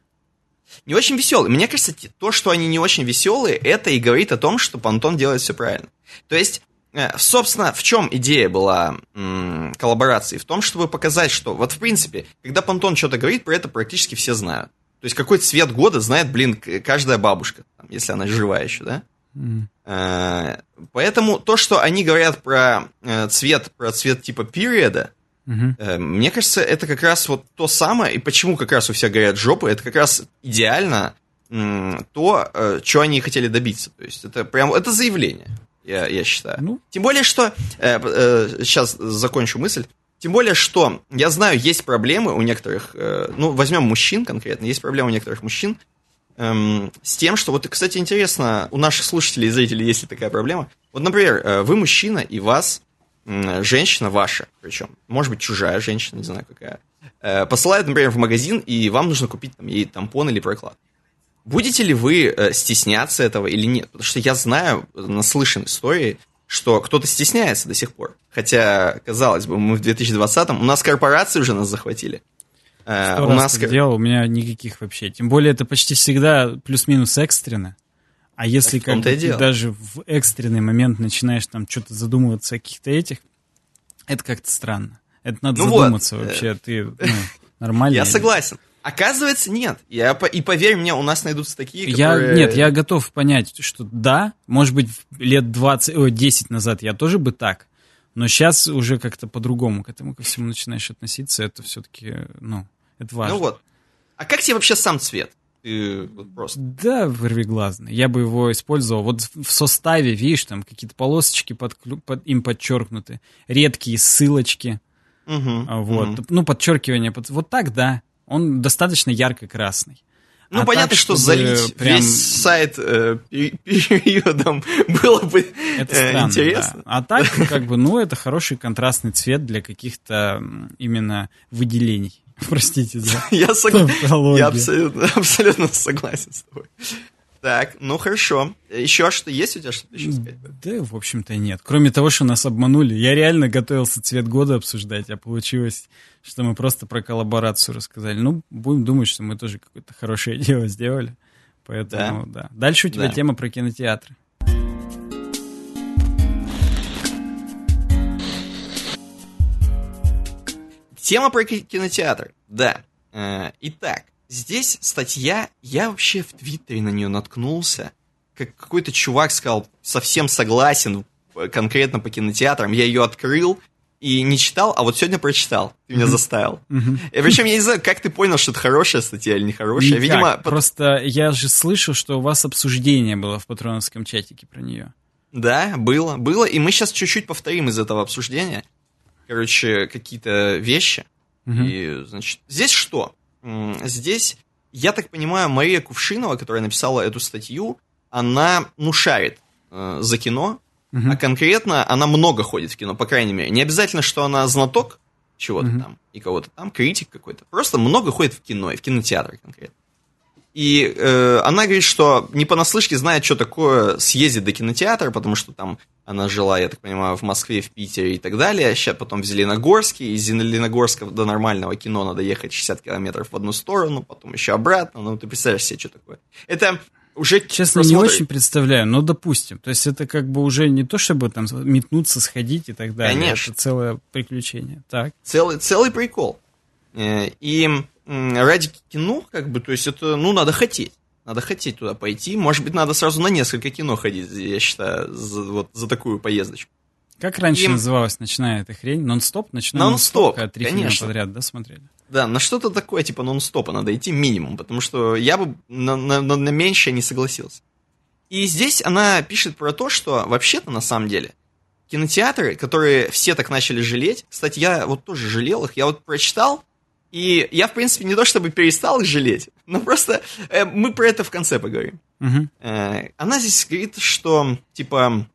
не очень веселые. Мне кажется, то, что они не очень веселые, это и говорит о том, что Пантон делает все правильно. То есть, э, собственно, в чем идея была м, коллаборации? В том, чтобы показать, что вот в принципе, когда Пантон что-то говорит, про это практически все знают. То есть какой цвет года знает, блин, каждая бабушка, если она жива еще, да? Mm. Поэтому то, что они говорят про э, цвет, про цвет типа периода, mm-hmm. мне кажется, это как раз вот то самое, и почему как раз у всех горят жопы, это как раз идеально то, э, что они хотели добиться. То есть это прям, это заявление, я, я считаю. Ну. Тем более, что, э, э, сейчас закончу мысль, тем более, что я знаю, есть проблемы у некоторых, э, ну, возьмем мужчин конкретно, есть проблемы у некоторых мужчин эм, с тем, что, вот, кстати, интересно, у наших слушателей и зрителей есть ли такая проблема. Вот, например, э, вы мужчина, и вас женщина ваша, причем, может быть, чужая женщина, не знаю какая, э, посылает, например, в магазин, и вам нужно купить там, ей тампон или проклад. Будете ли вы э, стесняться этого или нет? Потому что я знаю, наслышан истории, что кто-то стесняется до сих пор. Хотя, казалось бы, мы в 2020-м, у нас корпорации уже нас захватили. Э, Сто у нас так делал, у меня никаких вообще. Тем более это почти всегда плюс-минус экстренно. А если как бы ты даже в экстренный момент начинаешь там что-то задумываться о каких-то этих, это как-то странно. Это надо ну задуматься вот. вообще. Ты ну, нормально. Я согласен. Оказывается, нет. Я, и поверь мне, у нас найдутся такие, которые... Я, нет, я готов понять, что да, может быть, лет 20, ой, 10 назад я тоже бы так, но сейчас уже как-то по-другому к этому ко всему начинаешь относиться, это все-таки, ну, это важно. Ну вот. А как тебе вообще сам цвет? Ты просто... Да, вырвиглазный. Я бы его использовал. Вот в составе, видишь, там какие-то полосочки под, под, им подчеркнуты, редкие ссылочки. Угу, вот. Угу. Ну, подчеркивание. Под, вот так, да. Он достаточно ярко-красный. Ну, а понятно, так, что залить прям... весь сайт э, периодом было бы это э, странно, интересно. Да. А так, как бы, ну, это хороший контрастный цвет для каких-то именно выделений. Простите за я, сог... я абсолютно, абсолютно согласен с тобой. Так, ну хорошо. Еще что есть у тебя что-то еще сказать? Да, в общем-то, нет. Кроме того, что нас обманули. Я реально готовился цвет года обсуждать, а получилось, что мы просто про коллаборацию рассказали. Ну, будем думать, что мы тоже какое-то хорошее дело сделали. Поэтому, да. да. Дальше у тебя да. тема про кинотеатры. Тема про кинотеатр, да. Э, итак, Здесь статья, я вообще в Твиттере на нее наткнулся. Как какой-то чувак сказал, совсем согласен э, конкретно по кинотеатрам. Я ее открыл и не читал, а вот сегодня прочитал. Ты меня заставил. И причем я не знаю, как ты понял, что это хорошая статья или нехорошая. Никак. Видимо, просто я же слышал, что у вас обсуждение было в патроновском чатике про нее. Да, было, было. И мы сейчас чуть-чуть повторим из этого обсуждения. Короче, какие-то вещи. И, значит, здесь что? здесь, я так понимаю, Мария Кувшинова, которая написала эту статью, она, ну, шарит э, за кино, uh-huh. а конкретно она много ходит в кино, по крайней мере. Не обязательно, что она знаток чего-то uh-huh. там и кого-то там, критик какой-то. Просто много ходит в кино и в кинотеатры конкретно. И э, она говорит, что не понаслышке знает, что такое съездить до кинотеатра, потому что там она жила, я так понимаю, в Москве, в Питере и так далее. Сейчас потом в Зеленогорске. Из Зеленогорска до нормального кино надо ехать 60 километров в одну сторону, потом еще обратно. Ну, ты представляешь себе, что такое. Это уже Честно, просмотр... не очень представляю, но допустим. То есть это как бы уже не то, чтобы там метнуться, сходить и так далее. Конечно. Это целое приключение. Так. Целый, целый прикол. Э, и ради кино, как бы, то есть это, ну, надо хотеть. Надо хотеть туда пойти. Может быть, надо сразу на несколько кино ходить, я считаю, за, вот, за такую поездочку. Как раньше и... называлась ночная эта хрень? Нон-стоп? Ночной нон-стоп, нон три конечно. подряд, да, смотрели? Да, на что-то такое, типа нон-стопа надо идти минимум, потому что я бы на, на, на, на меньшее не согласился. И здесь она пишет про то, что вообще-то на самом деле кинотеатры, которые все так начали жалеть, кстати, я вот тоже жалел их, я вот прочитал, и я, в принципе, не то чтобы перестал их жалеть, но просто э, мы про это в конце поговорим. Uh-huh. Э, она здесь говорит, что, типа,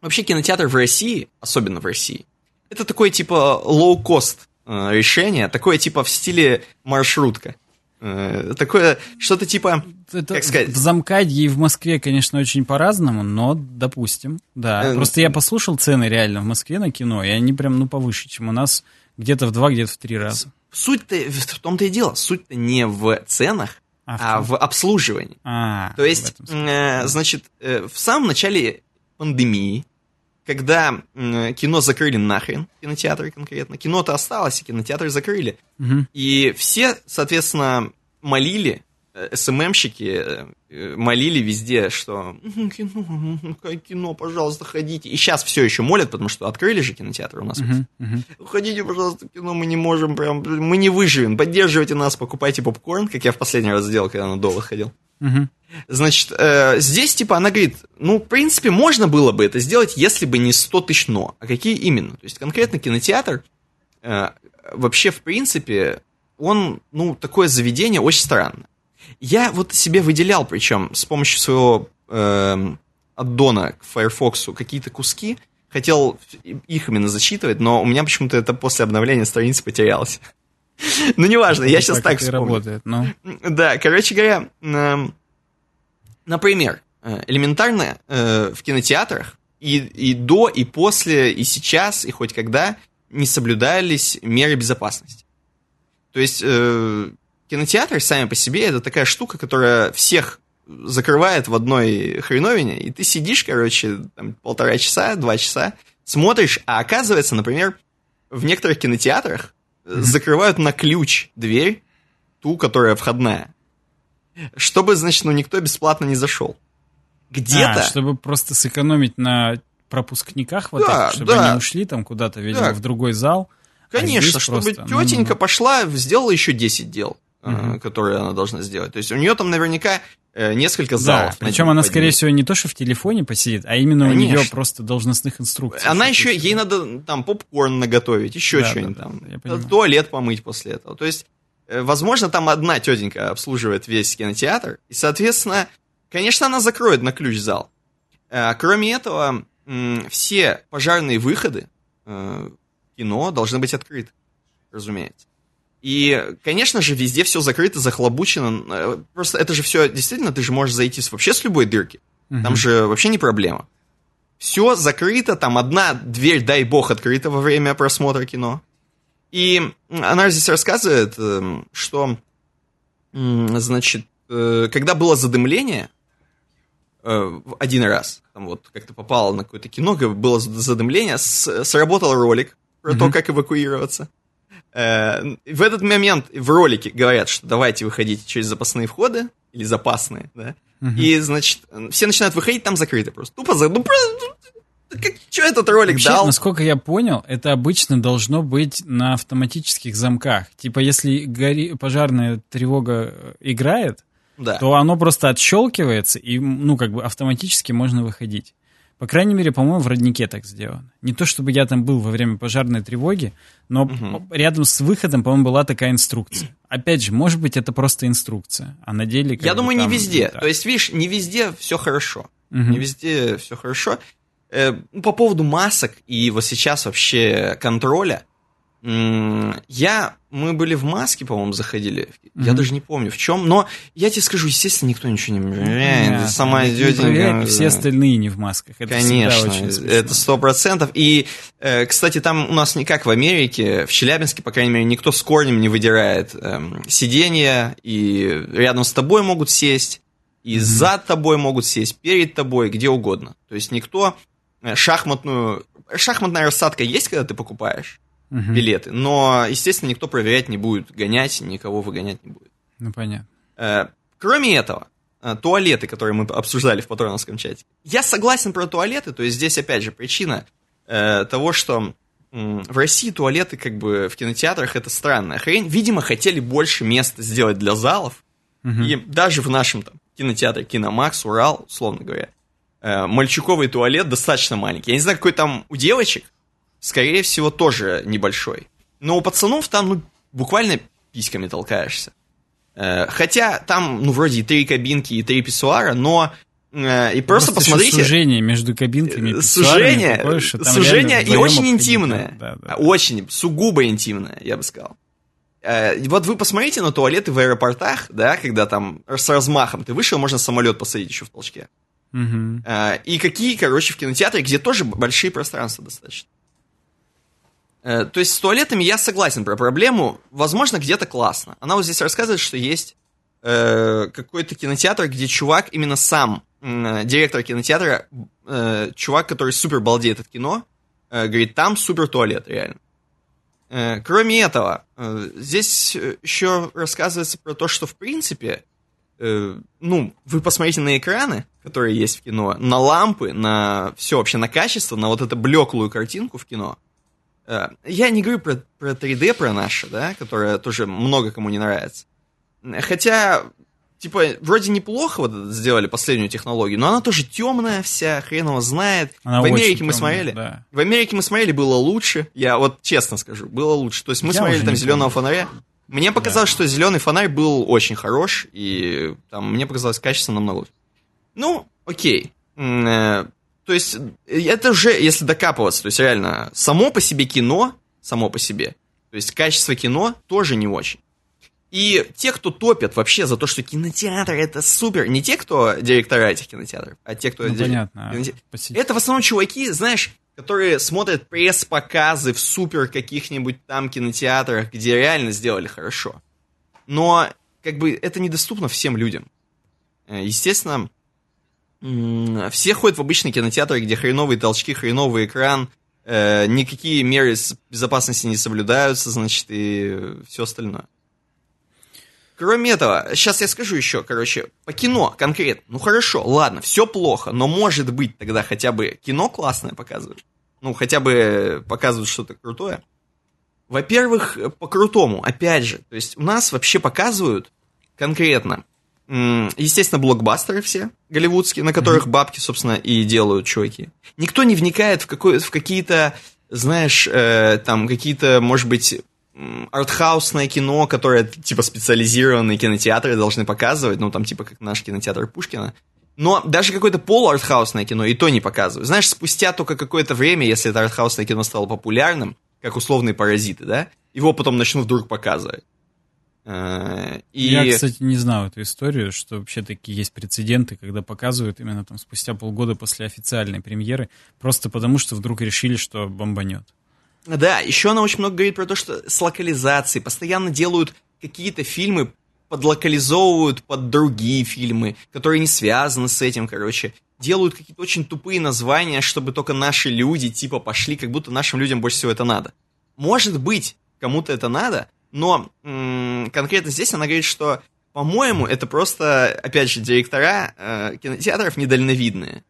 вообще кинотеатр в России, особенно в России, это такое, типа, low-cost э, решение, такое, типа, в стиле маршрутка. Э, такое, что-то типа, это как сказать... В Замкадье и в Москве, конечно, очень по-разному, но допустим, да. Э, Просто я послушал цены реально в Москве на кино, и они прям, ну, повыше, чем у нас где-то в два, где-то в три раза. Суть-то в том-то и дело. Суть-то не в ценах, а, а в обслуживании. А, То есть, э, значит, э, в самом начале пандемии, когда м, кино закрыли нахрен, кинотеатры конкретно, кино-то осталось, и кинотеатры закрыли. Мгм. И все, соответственно, молили, э, СММщики э, молили везде, что «Мгм, кино, кино, пожалуйста, ходите. И сейчас все еще молят, потому что открыли же кинотеатры у нас. Ходите, пожалуйста, в кино, мы не можем, прям, мы не выживем. Поддерживайте нас, покупайте попкорн, как я в последний раз сделал, когда на Довод ходил. Значит, э, здесь, типа, она говорит, ну, в принципе, можно было бы это сделать, если бы не 100 тысяч но. А какие именно? То есть, конкретно кинотеатр, э, вообще, в принципе, он, ну, такое заведение очень странное. Я вот себе выделял, причем, с помощью своего эм, аддона к Firefox какие-то куски, хотел их именно зачитывать, но у меня почему-то это после обновления страницы потерялось. Ну, неважно, я сейчас так вспомню. работает. Ну, Да, короче говоря, эм, например, э, элементарно э, в кинотеатрах и, и до, и после, и сейчас, и хоть когда не соблюдались меры безопасности. То есть э, кинотеатры сами по себе это такая штука, которая всех закрывает в одной хреновине, и ты сидишь, короче, там, полтора часа, два часа, смотришь, а оказывается, например, в некоторых кинотеатрах э, закрывают на ключ дверь, ту, которая входная, чтобы, значит, ну никто бесплатно не зашел. Где-то... а, чтобы просто сэкономить на пропускниках вот Да, этих, чтобы да. они ушли там куда-то, видимо, Да. в другой зал. А Конечно, здесь чтобы просто, ну, тетенька ну, пошла, сделала еще 10 дел, э, Мгм. которые она должна сделать. То есть у нее там наверняка э, несколько Да, залов. причем на- она, скорее всего, не то, что в телефоне посидит, а именно у Конечно. нее просто должностных инструкций. Она еще, ей надо там попкорн наготовить, еще Да, что-нибудь да, да, там. да, туалет помыть после этого. То есть, э, возможно, там одна тетенька обслуживает весь кинотеатр, и, соответственно, конечно, она закроет на ключ зал. Э, Кроме этого, все пожарные выходы э, кино должны быть открыты, разумеется. И, конечно же, везде все закрыто, захлобучено. Э, Просто это же все, действительно, ты же можешь зайти с- вообще с любой дырки. Мгм. Там же вообще не проблема. Все закрыто, там одна дверь, дай бог, открыта во время просмотра кино. И она здесь рассказывает, эм, что, значит, э, когда было задымление, э, один раз, там вот как-то попало на какое-то кино, было задымление, сработал ролик про то, Мгм. как эвакуироваться. Э, В этот момент в ролике говорят, что давайте выходите через запасные входы, или запасные, да, Мгм. и, значит, все начинают выходить, там закрыто просто. Тупо за... Ну, просто... Как, что этот ролик Вообще, дал? насколько я понял, это обычно должно быть на автоматических замках. Типа, если гори... пожарная тревога э, играет, Да. то оно просто отщелкивается, и, ну, как бы автоматически можно выходить. По крайней мере, по-моему, в роднике так сделано. Не то, чтобы я там был во время пожарной тревоги, но Мгм. рядом с выходом, по-моему, была такая инструкция. Опять же, может быть, это просто инструкция, а на деле... Я думаю, не там везде. так. То есть, видишь, не везде все хорошо. Мгм. Не везде все хорошо. Э, ну, По поводу масок и вот сейчас вообще контроля. Я, мы были в маске, по-моему, заходили. Я Мгм. даже не помню в чем, но я тебе скажу, естественно, никто ничего не проверяет. Сама Не тетенька. проверяет, и все остальные не в масках. Это Конечно, смешно. это сто процентов. И, э, кстати, там у нас не как в Америке, в Челябинске, по крайней мере, никто с корнем не выдирает эм, сиденья, и рядом с тобой могут сесть, и за тобой могут сесть, перед тобой, где угодно. То есть никто э, шахматную... Шахматная рассадка есть, когда ты покупаешь Мгм. билеты, но, естественно, никто проверять не будет, гонять, никого выгонять не будет. Ну, понятно. Э, Кроме этого, э, туалеты, которые мы обсуждали в патроновском чате. Я согласен про туалеты, то есть здесь опять же причина э, того, что в России туалеты как бы в кинотеатрах это странная хрень. Видимо, хотели больше места сделать для залов, Мгм. и даже в нашем там кинотеатре Киномакс, Урал, условно говоря, э, мальчуковый туалет достаточно маленький. Я не знаю, какой там у девочек, скорее всего, тоже небольшой. Но у пацанов там, ну, буквально письками толкаешься. Э, Хотя там, ну, вроде и три кабинки, и три писсуара, но э, и просто, еще посмотрите... сужение между кабинками и Э, Сужение, такое, что там сужение и очень обходить, интимное. да, да. Очень, сугубо интимное, я бы сказал. Вот вы посмотрите на туалеты в аэропортах, да, когда там с размахом ты вышел, можно самолет посадить еще в толчке. Э, И какие, короче, в кинотеатре, где тоже большие пространства достаточно. Э, То есть с туалетами я согласен про проблему. Возможно, где-то классно. Она вот здесь рассказывает, что есть э, какой-то кинотеатр, где чувак именно сам директор кинотеатра, э, чувак, который супер балдеет от кино, э, говорит, там супер туалет, реально. Э, кроме этого, э, здесь еще рассказывается про то, что, в принципе, э, ну, вы посмотрите на экраны, которые есть в кино, на лампы, на все вообще, на качество, на вот эту блеклую картинку в кино. Э, я не говорю про, про 3D, про наше, да, которое тоже много кому не нравится. Хотя типа, вроде неплохо вот сделали последнюю технологию, но она тоже темная вся, хрен его знает. Она в Америке мы темная, смотрели. Да. В Америке мы смотрели, было лучше. Я вот честно скажу, было лучше. То есть мы Я смотрели там зеленого фонаря. Мне показалось, да. что зеленый фонарь был очень хорош, и там мне показалось качество намного лучше. Ну, окей. Э, то есть, это уже, если докапываться, то есть реально, само по себе кино, само по себе, то есть качество кино тоже не очень. И те, кто топят вообще за то, что кинотеатр это супер, не те, кто директора этих кинотеатров, а те, кто... Ну, директор... понятно. Кинотеатр... Это в основном чуваки, знаешь, которые смотрят пресс-показы в супер каких-нибудь там кинотеатрах, где реально сделали хорошо. Но, как бы, это недоступно всем людям. Э, естественно, все ходят в обычные кинотеатры, где хреновые толчки, хреновый экран, э, никакие меры безопасности не соблюдаются, значит, и все остальное. Кроме этого, сейчас я скажу еще, короче, по кино конкретно. Ну хорошо, ладно, все плохо, но может быть тогда хотя бы кино классное показывают. Ну, хотя бы показывают что-то крутое. Во-первых, по-крутому, опять же, то есть у нас вообще показывают конкретно, естественно, блокбастеры все голливудские, на которых mm-hmm. бабки, собственно, и делают чуваки. Никто не вникает в, какой, в какие-то, знаешь, э, там, какие-то, может быть, артхаусное кино, которое, типа, специализированные кинотеатры должны показывать, ну, там, типа, как наш кинотеатр Пушкина. Но даже какое-то полуартхаусное кино и то не показывают. Знаешь, спустя только какое-то время, если это артхаусное кино стало популярным, как условные паразиты, да, его потом начнут вдруг показывать. Э, и... Я, кстати, не знал эту историю, что вообще такие есть прецеденты, когда показывают именно там спустя полгода после официальной премьеры, просто потому что вдруг решили, что бомбанет. Да, еще она очень много говорит про то, что с локализацией постоянно делают какие-то фильмы, подлокализовывают под другие фильмы, которые не связаны с этим, короче. Делают какие-то очень тупые названия, чтобы только наши люди, типа, пошли, как будто нашим людям больше всего это надо. Может быть, кому-то это надо, но м- конкретно здесь она говорит, что, по-моему, это просто, опять же, директора э, кинотеатров недальновидные.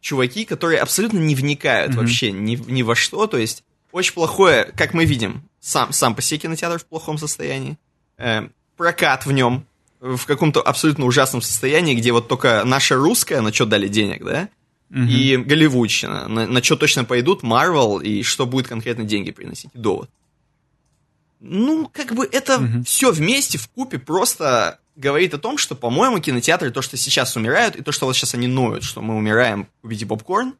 Чуваки, которые абсолютно не вникают mm-hmm. вообще ни, ни во что, то есть очень плохое, как мы видим, сам, сам по себе кинотеатр в плохом состоянии. Э, прокат в нем в каком-то абсолютно ужасном состоянии, где вот только наша русская, на что дали денег, да, угу. и голливудщина, на, на что точно пойдут, Марвел, и что будет конкретно деньги приносить, довод. Ну, как бы это угу. все вместе, в купе просто говорит о том, что, по-моему, кинотеатры, то, что сейчас умирают, и то, что вот сейчас они ноют, что мы умираем, купите попкорн,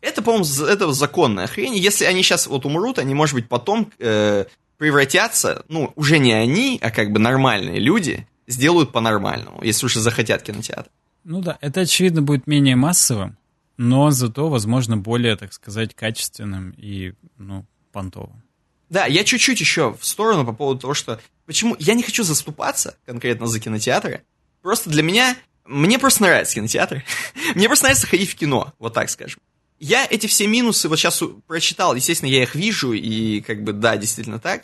это, по-моему, это законная хрень. Если они сейчас вот умрут, они, может быть, потом э, превратятся, ну, уже не они, а как бы нормальные люди, сделают по-нормальному, если уж захотят кинотеатр. Ну да, это, очевидно, будет менее массовым, но зато, возможно, более, так сказать, качественным и, ну, понтовым. Да, я чуть-чуть еще в сторону по поводу того, что... Почему... Я не хочу заступаться конкретно за кинотеатры. Просто для меня... Мне просто нравятся кинотеатры. Мне просто нравится ходить в кино, вот так скажем я эти все минусы вот сейчас прочитал, естественно, я их вижу, и как бы да, действительно так.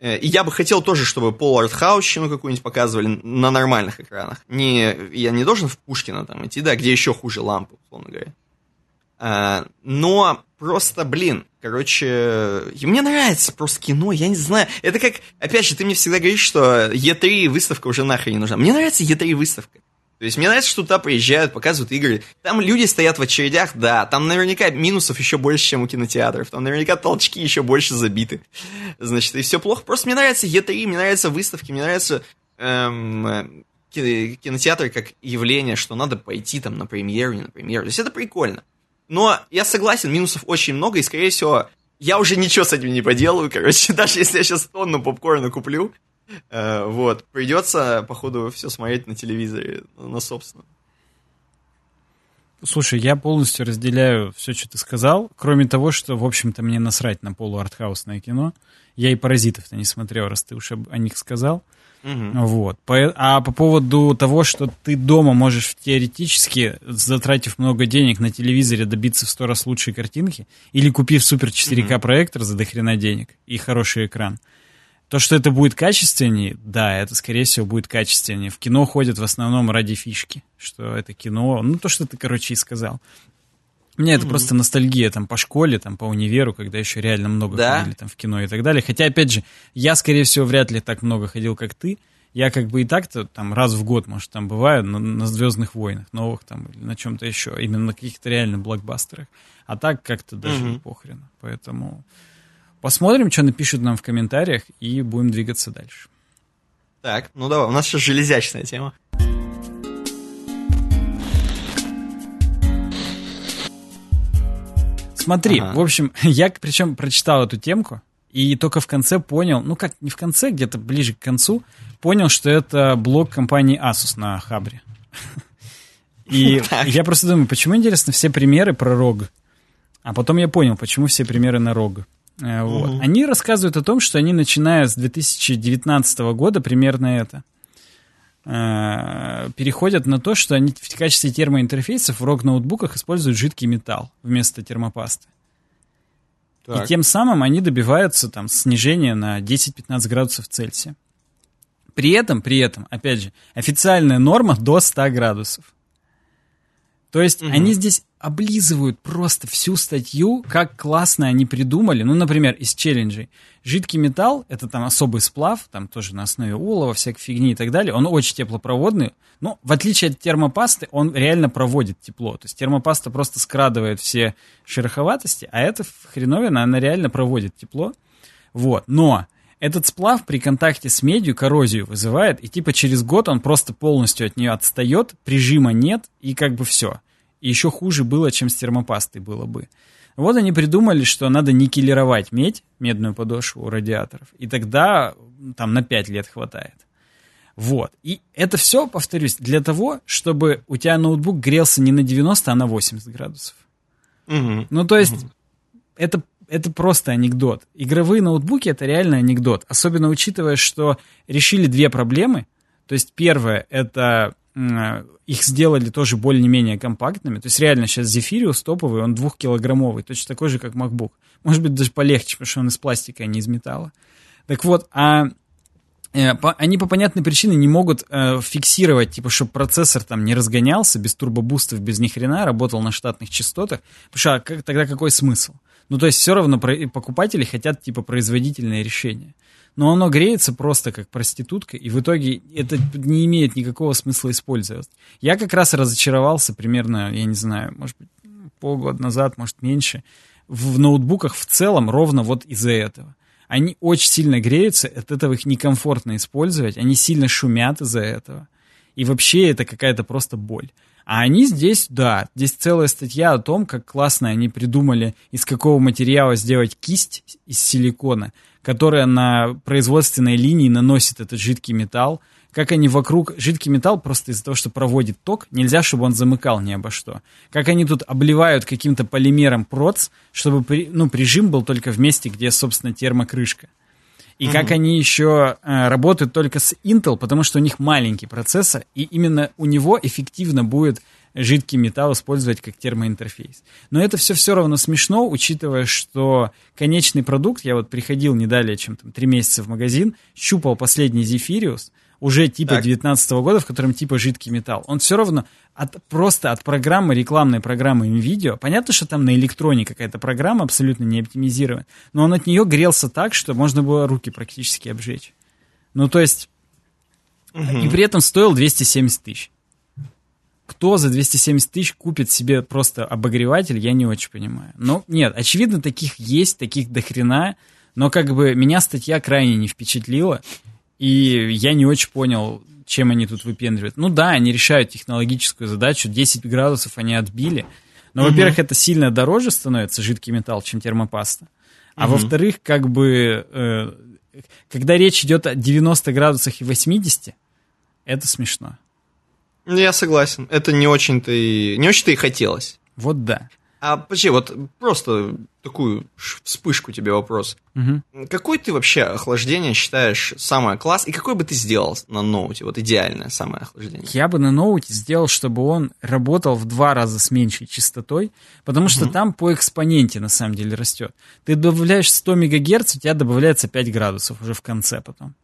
Э, и я бы хотел тоже, чтобы Пол Артхаусщину какую-нибудь показывали на нормальных экранах. Не, я не должен в Пушкина там идти, да, где еще хуже лампы, условно говоря. А, но просто, блин, короче, и мне нравится просто кино, я не знаю. Это как, опять же, ты мне всегда говоришь, что Е3 выставка уже нахрен не нужна. Мне нравится Е3 выставка. То есть мне нравится, что туда приезжают, показывают игры. Там люди стоят в очередях, да. Там наверняка минусов еще больше, чем у кинотеатров. Там наверняка толчки еще больше забиты. Значит, и все плохо. Просто мне нравится Е3, мне нравятся выставки, мне нравится эм, кинотеатры как явление, что надо пойти там на премьеру, не на премьеру. То есть это прикольно. Но я согласен, минусов очень много, и, скорее всего, я уже ничего с этим не поделаю, короче. Даже если я сейчас тонну попкорна куплю, Э, вот, придется, походу, все смотреть на телевизоре, на собственном. Слушай, я полностью разделяю все, что ты сказал, кроме того, что, в общем-то, мне насрать на полуартхаусное кино. Я и «Паразитов-то» не смотрел, раз ты уж о них сказал. Угу. Вот. А по поводу того, что ты дома можешь теоретически, затратив много денег на телевизоре, добиться в сто раз лучшей картинки, или купив супер 4К проектор за дохрена денег и хороший экран, то, что это будет качественнее, да, это, скорее всего, будет качественнее. В кино ходят в основном ради фишки, что это кино, ну, то, что ты, короче, и сказал. Меня это mm-hmm. просто ностальгия там по школе, там по универу, когда еще реально много да? ходили там в кино и так далее. Хотя, опять же, я, скорее всего, вряд ли так много ходил, как ты. Я как бы и так-то там раз в год, может, там бываю на, на Звездных войнах новых там или на чем-то еще, именно на каких-то реально блокбастерах. А так как-то даже mm-hmm. похрен. Поэтому посмотрим, что напишут нам в комментариях и будем двигаться дальше. Так, ну давай, у нас сейчас железячная тема. Смотри, ага. в общем, я причем прочитал эту темку, и только в конце понял, ну как, не в конце, где-то ближе к концу, понял, что это блог компании Asus на Хабре. И я просто думаю, почему, интересно, все примеры про ROG? А потом я понял, почему все примеры на ROG. Э, вот. Угу. Они рассказывают о том, что они начиная с 2019 года, примерно это, переходят на то, что они в качестве термоинтерфейсов в ROG ноутбуках используют жидкий металл вместо термопасты. Так. И тем самым они добиваются там снижения на 10-15 градусов Цельсия. При этом, при этом, опять же, официальная норма до 100 градусов. То есть угу. они здесь облизывают просто всю статью, как классно они придумали. Ну, например, из челленджей. Жидкий металл — это там особый сплав, там тоже на основе олова, всякой фигни и так далее. Он очень теплопроводный. Но в отличие от термопасты, он реально проводит тепло. То есть термопаста просто скрадывает все шероховатости, а эта хреновина, она реально проводит тепло. Вот. Но этот сплав при контакте с медью коррозию вызывает, и типа через год он просто полностью от нее отстает, прижима нет, и как бы все. И еще хуже было, чем с термопастой было бы. Вот они придумали, что надо никелировать медь, медную подошву у радиаторов, и тогда там на 5 лет хватает. Вот. И это все, повторюсь, для того, чтобы у тебя ноутбук грелся не на 90, а на 80 градусов. Угу. Ну, то есть, угу. это это просто анекдот. Игровые ноутбуки это реально анекдот. Особенно учитывая, что решили две проблемы. То есть первое это их сделали тоже более-менее компактными. То есть реально сейчас Zephyrius топовый, он двухкилограммовый, точно такой же, как MacBook. Может быть, даже полегче, потому что он из пластика, а не из металла. Так вот, а э, они по понятной причине не могут э, фиксировать, типа, чтобы процессор там не разгонялся без турбобустов, без ни хрена, работал на штатных частотах. Потому что а как, тогда какой смысл? Ну, то есть все равно покупатели хотят типа производительное решение. Но оно греется просто как проститутка, и в итоге это не имеет никакого смысла использовать. Я как раз разочаровался примерно, я не знаю, может быть, полгода назад, может, меньше, в ноутбуках в целом ровно вот из-за этого. Они очень сильно греются, от этого их некомфортно использовать, они сильно шумят из-за этого. И вообще это какая-то просто боль. А они здесь, да, здесь целая статья о том, как классно они придумали, из какого материала сделать кисть из силикона, которая на производственной линии наносит этот жидкий металл, как они вокруг... Жидкий металл просто из-за того, что проводит ток, нельзя, чтобы он замыкал ни обо что. Как они тут обливают каким-то полимером проц, чтобы при, ну, прижим был только в месте, где, собственно, термокрышка. И mm-hmm. как они еще э, работают только с Intel, потому что у них маленький процессор, и именно у него эффективно будет жидкий металл использовать как термоинтерфейс. Но это все все равно смешно, учитывая, что конечный продукт, я вот приходил не далее, чем там три месяца в магазин, щупал последний Zephyrius, уже типа так. 19 года, в котором типа жидкий металл. Он все равно от, просто от программы, рекламной программы NVIDIA, понятно, что там на электроне какая-то программа абсолютно не оптимизирована, но он от нее грелся так, что можно было руки практически обжечь. Ну, то есть... Угу. И при этом стоил 270 тысяч. Кто за 270 тысяч купит себе просто обогреватель, я не очень понимаю. Но нет, очевидно, таких есть, таких дохрена, но как бы меня статья крайне не впечатлила. И я не очень понял, чем они тут выпендривают. Ну да, они решают технологическую задачу, 10 градусов они отбили. Но, угу. во-первых, это сильно дороже становится, жидкий металл, чем термопаста. А угу. во-вторых, как бы, э, когда речь идет о 90 градусах и 80, это смешно. Я согласен. Это не очень-то и, не очень-то и хотелось. Вот да. А подожди, вот просто такую вспышку тебе вопрос. Угу. Какой ты вообще охлаждение считаешь самое класс? И какой бы ты сделал на ноуте? Вот идеальное самое охлаждение. Я бы на ноуте сделал, чтобы он работал в два раза с меньшей частотой, потому что угу. там по экспоненте на самом деле растет. Ты добавляешь 100 мегагерц, у тебя добавляется 5 градусов уже в конце потом.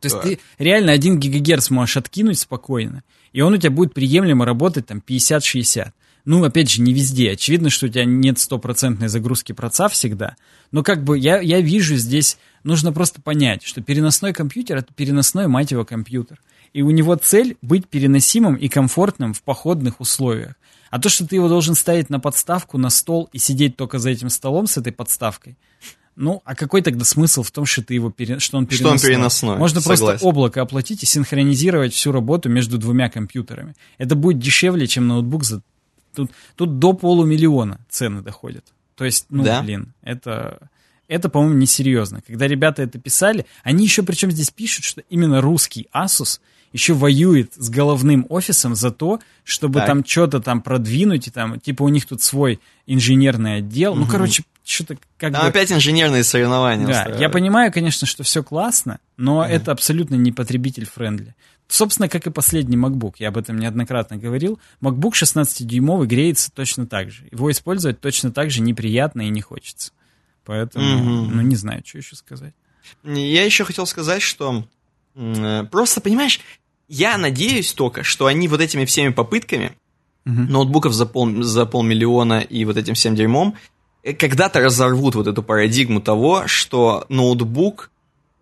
То есть да. ты реально 1 гигагерц можешь откинуть спокойно, и он у тебя будет приемлемо работать там 50-60. Ну, опять же, не везде. Очевидно, что у тебя нет стопроцентной загрузки проца всегда. Но как бы я, я вижу здесь, нужно просто понять, что переносной компьютер — это переносной, мать его, компьютер. И у него цель быть переносимым и комфортным в походных условиях. А то, что ты его должен ставить на подставку, на стол и сидеть только за этим столом с этой подставкой, ну, а какой тогда смысл в том, что ты его пере... что он переносной? Что он переносной. Можно Согласен. просто облако оплатить и синхронизировать всю работу между двумя компьютерами. Это будет дешевле, чем ноутбук за Тут, тут до полумиллиона цены доходят. То есть, ну, да? блин, это, это, по-моему, несерьезно. Когда ребята это писали, они еще причем здесь пишут, что именно русский Asus еще воюет с головным офисом за то, чтобы так. там что-то там продвинуть, и там, типа, у них тут свой инженерный отдел. Угу. Ну, короче, что-то как Там бы... опять инженерные соревнования. Да, устраивают. я понимаю, конечно, что все классно, но mm. это абсолютно не потребитель-френдли. Собственно, как и последний MacBook, я об этом неоднократно говорил, MacBook 16-дюймовый греется точно так же. Его использовать точно так же неприятно и не хочется. Поэтому, mm-hmm. ну, не знаю, что еще сказать. Я еще хотел сказать, что э, просто, понимаешь, я надеюсь только, что они вот этими всеми попытками mm-hmm. ноутбуков за, пол, за полмиллиона и вот этим 7 дюймом э, когда-то разорвут вот эту парадигму того, что ноутбук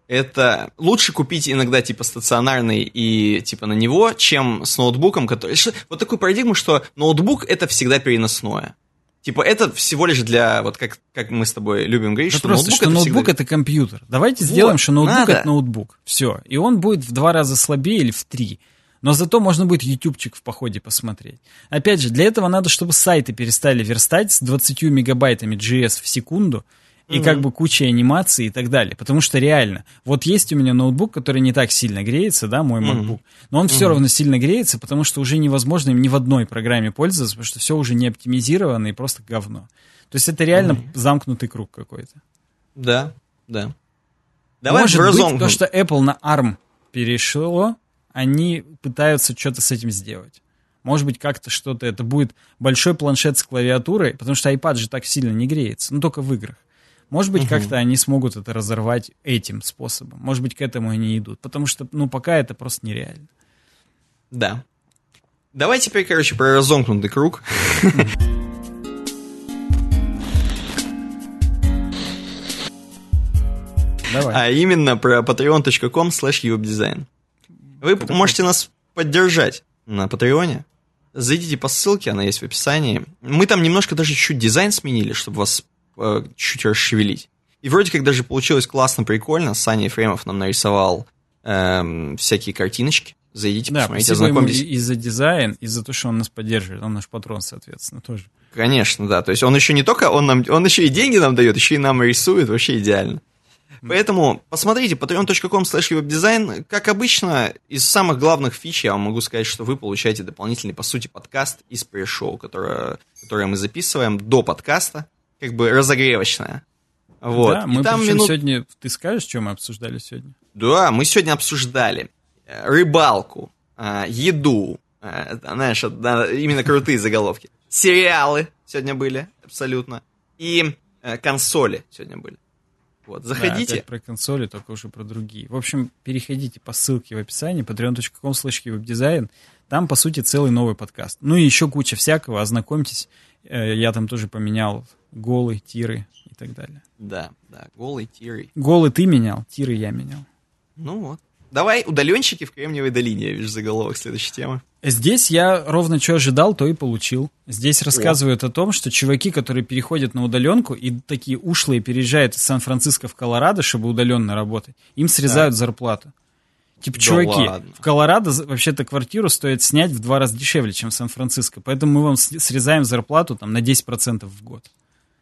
это лучше купить иногда типа стационарный и типа на него, чем с ноутбуком, который... Вот такую парадигму, что ноутбук это всегда переносное. Типа это всего лишь для, вот как, как мы с тобой любим говорить, да что просто, ноутбук, что это, ноутбук всегда... это компьютер. Давайте вот, сделаем, что ноутбук надо. это ноутбук. Все. И он будет в два раза слабее или в три. Но зато можно будет ютубчик в походе посмотреть. Опять же, для этого надо, чтобы сайты перестали верстать с 20 мегабайтами GS в секунду, и mm-hmm. как бы куча анимаций и так далее. Потому что реально, вот есть у меня ноутбук, который не так сильно греется, да, мой MacBook, mm-hmm. но он mm-hmm. все равно сильно греется, потому что уже невозможно им ни в одной программе пользоваться, потому что все уже не оптимизировано и просто говно. То есть это реально mm-hmm. замкнутый круг какой-то. Да, да. Давай Может быть, то, что Apple на ARM перешло, они пытаются что-то с этим сделать. Может быть, как-то что-то, это будет большой планшет с клавиатурой, потому что iPad же так сильно не греется, ну только в играх. Может быть, угу. как-то они смогут это разорвать этим способом. Может быть, к этому они идут. Потому что, ну, пока это просто нереально. Да. Давай теперь, короче, про разомкнутый круг. Давай. А именно про patreon.com slash. Вы это можете нас поддержать на Патреоне. Зайдите по ссылке, она есть в описании. Мы там немножко даже чуть дизайн сменили, чтобы вас э, чуть расшевелить. И вроде как даже получилось классно, прикольно. Саня Ефремов нам нарисовал эм, всякие картиночки. Зайдите, да, посмотрите, ознакомьтесь. и за дизайн, и за то, что он нас поддерживает. Он наш патрон, соответственно, тоже. Конечно, да. То есть он еще не только, он, нам, он еще и деньги нам дает, еще и нам рисует, вообще идеально. Поэтому посмотрите patreon.com slash webdesign. Как обычно, из самых главных фич я вам могу сказать, что вы получаете дополнительный, по сути, подкаст из пресс-шоу, которое, которое мы записываем до подкаста как бы разогревочная. Вот. Да, мы там минут... сегодня... Ты скажешь, что мы обсуждали сегодня? Да, мы сегодня обсуждали э, рыбалку, э, еду, э, знаешь, именно крутые заголовки. Сериалы сегодня были, абсолютно. И консоли сегодня были. Вот, заходите. Да, про консоли, только уже про другие. В общем, переходите по ссылке в описании, patreon.com slash webdesign. Там, по сути, целый новый подкаст. Ну и еще куча всякого, ознакомьтесь. Я там тоже поменял голы, тиры и так далее. Да, да, голый, тиры. Голы ты менял, тиры я менял. Ну вот. Давай, удаленщики в Кремниевой долине, я вижу заголовок следующей темы. Здесь я ровно что ожидал, то и получил. Здесь рассказывают о, о том, что чуваки, которые переходят на удаленку и такие ушлые переезжают из Сан-Франциско в Колорадо, чтобы удаленно работать, им срезают да. зарплату. Типа, да чуваки, ладно. в Колорадо вообще-то квартиру стоит снять в два раза дешевле, чем в Сан-Франциско. Поэтому мы вам срезаем зарплату там на 10% в год.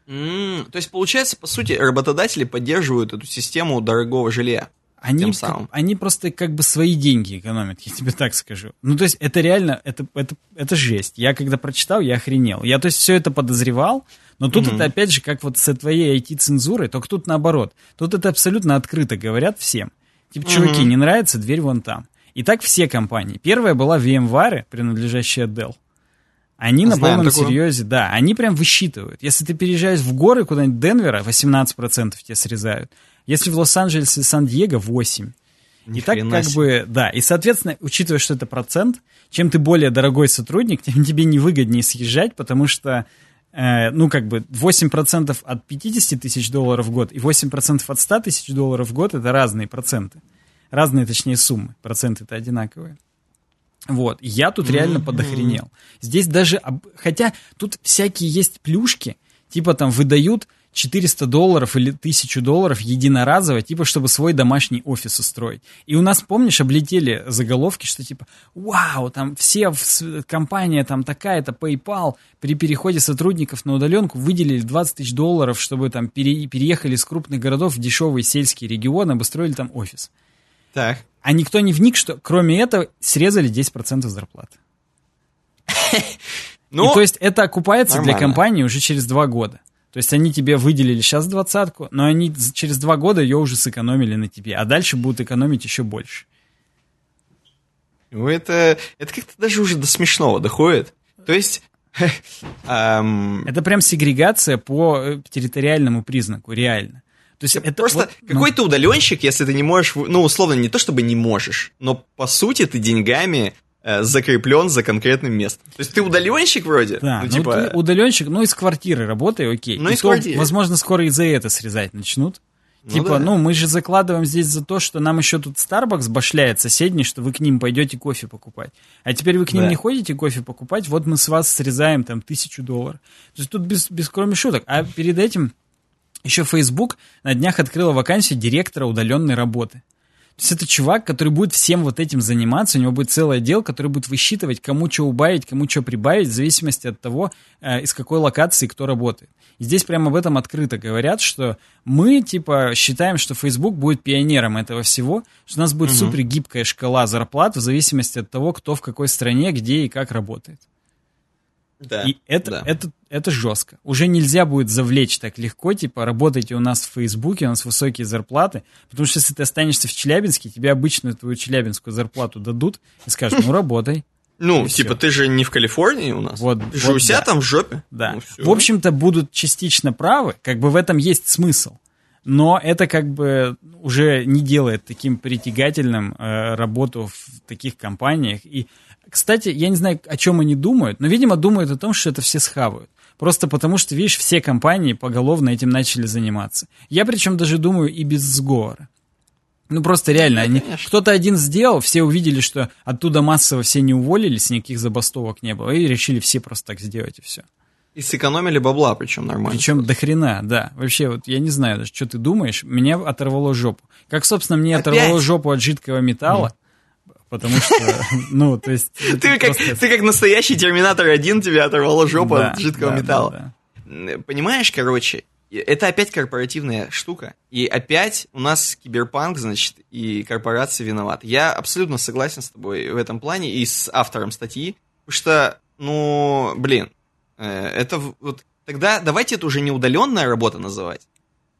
Mm, то есть, получается, по сути, работодатели поддерживают эту систему дорогого жилья. они, тем самым. они просто как бы свои деньги экономят, я тебе так скажу. Ну, то есть это реально, это, это, это жесть. Я когда прочитал, я охренел. Я, то есть, все это подозревал, но тут Мгм. это опять же как вот со твоей IT-цензурой, только тут наоборот. Тут это абсолютно открыто говорят всем. Типа, чуваки, не нравится, дверь вон там. И так все компании. Первая была VMware, принадлежащая Dell. Они на Знаем полном такую. серьезе, да, они прям высчитывают. Если ты переезжаешь в горы куда-нибудь Денвера, 18% тебе срезают. Если в Лос-Анджелесе и Сан-Диего, 8%. И так как себе. бы, да, и, соответственно, учитывая, что это процент, чем ты более дорогой сотрудник, тем тебе невыгоднее съезжать, потому что, ну, как бы 8% от 50 тысяч долларов в год и 8% от 100 тысяч долларов в год — это разные проценты. Разные, точнее, суммы. Проценты-то одинаковые. Вот, я тут реально подохренел. Здесь даже, хотя тут всякие есть плюшки, типа там выдают 400 долларов или 1000 долларов единоразово, типа чтобы свой домашний офис устроить. И у нас, помнишь, облетели заголовки, что типа, вау, там все, с- компания там такая-то, PayPal, при переходе сотрудников на удаленку выделили 20 тысяч долларов, чтобы там пере- переехали из крупных городов в дешевые сельские регионы, обустроили там офис. Так. А никто не вник, что кроме этого срезали 10% зарплаты. Ну, И то есть это окупается для нормально. компании уже через два года. То есть они тебе выделили сейчас двадцатку, но они через два года ее уже сэкономили на тебе, а дальше будут экономить еще больше. ну, это, это как-то даже уже до смешного доходит. То есть... эм, Это прям сегрегация по э, территориальному признаку, реально. То есть это Просто вот, ну, какой ты удаленщик, если ты не можешь, ну, условно, не то чтобы не можешь, но по сути ты деньгами закреплен за конкретным местом. То есть ты удаленщик вроде, Да, ну, ну, типа, ты удаленщик, ну, из квартиры работай, окей. Ну, И из то, квартиры. возможно, скоро и за это срезать начнут. Ну типа, да. ну, мы же закладываем здесь за то, что нам еще тут Starbucks башляет соседний, что вы к ним пойдете кофе покупать. А теперь вы к ним Да. не ходите кофе покупать, вот мы с вас срезаем там тысячу долларов. То есть тут без, без кроме шуток. А перед этим еще Facebook на днях открыла вакансию директора удаленной работы. То есть это чувак, который будет всем вот этим заниматься, у него будет целый отдел, который будет высчитывать, кому что убавить, кому что прибавить, в зависимости от того, э, из какой локации кто работает. И здесь прямо об этом открыто говорят, что мы, типа, считаем, что Facebook будет пионером этого всего, что у нас будет супер гибкая шкала зарплат в зависимости от того, кто в какой стране, где и как работает. Да, И это, да. это, это жестко. Уже нельзя будет завлечь так легко, типа, работайте у нас в Фейсбуке, у нас высокие зарплаты, потому что если ты останешься в Челябинске, тебе обычную твою челябинскую зарплату дадут и скажут, ну, работай. Ну, и типа, всё. ты же не в Калифорнии у нас. Вот, ты же вот у себя да. там в жопе. Да. Ну, в общем-то, будут частично правы, как бы в этом есть смысл. Но это как бы уже не делает таким притягательным э, работу в таких компаниях. И, кстати, я не знаю, о чем они думают, но, видимо, думают о том, что это все схавают. Просто потому что, видишь, все компании поголовно этим начали заниматься. Я причем даже думаю и без сговора. Ну просто реально, они, кто-то один сделал, все увидели, что оттуда массово все не уволились, никаких забастовок не было, и решили все просто так сделать, и все. И сэкономили бабла, причем нормально. Причем до хрена, да. Вообще, вот я не знаю даже, что ты думаешь, меня оторвало жопу. Как, собственно, мне Опять? оторвало жопу от жидкого металла, потому что, ну, то есть... Ты как, просто- ты как настоящий Терминатор 1, тебя оторвало жопу Да, от жидкого да, металла. да, Понимаешь, короче, это опять корпоративная штука. И опять у нас киберпанк, значит, и корпорации виноваты. Я абсолютно согласен с тобой в этом плане и с автором статьи. Потому что, ну, блин, э, это вот... Тогда давайте это уже не удаленная работа называть,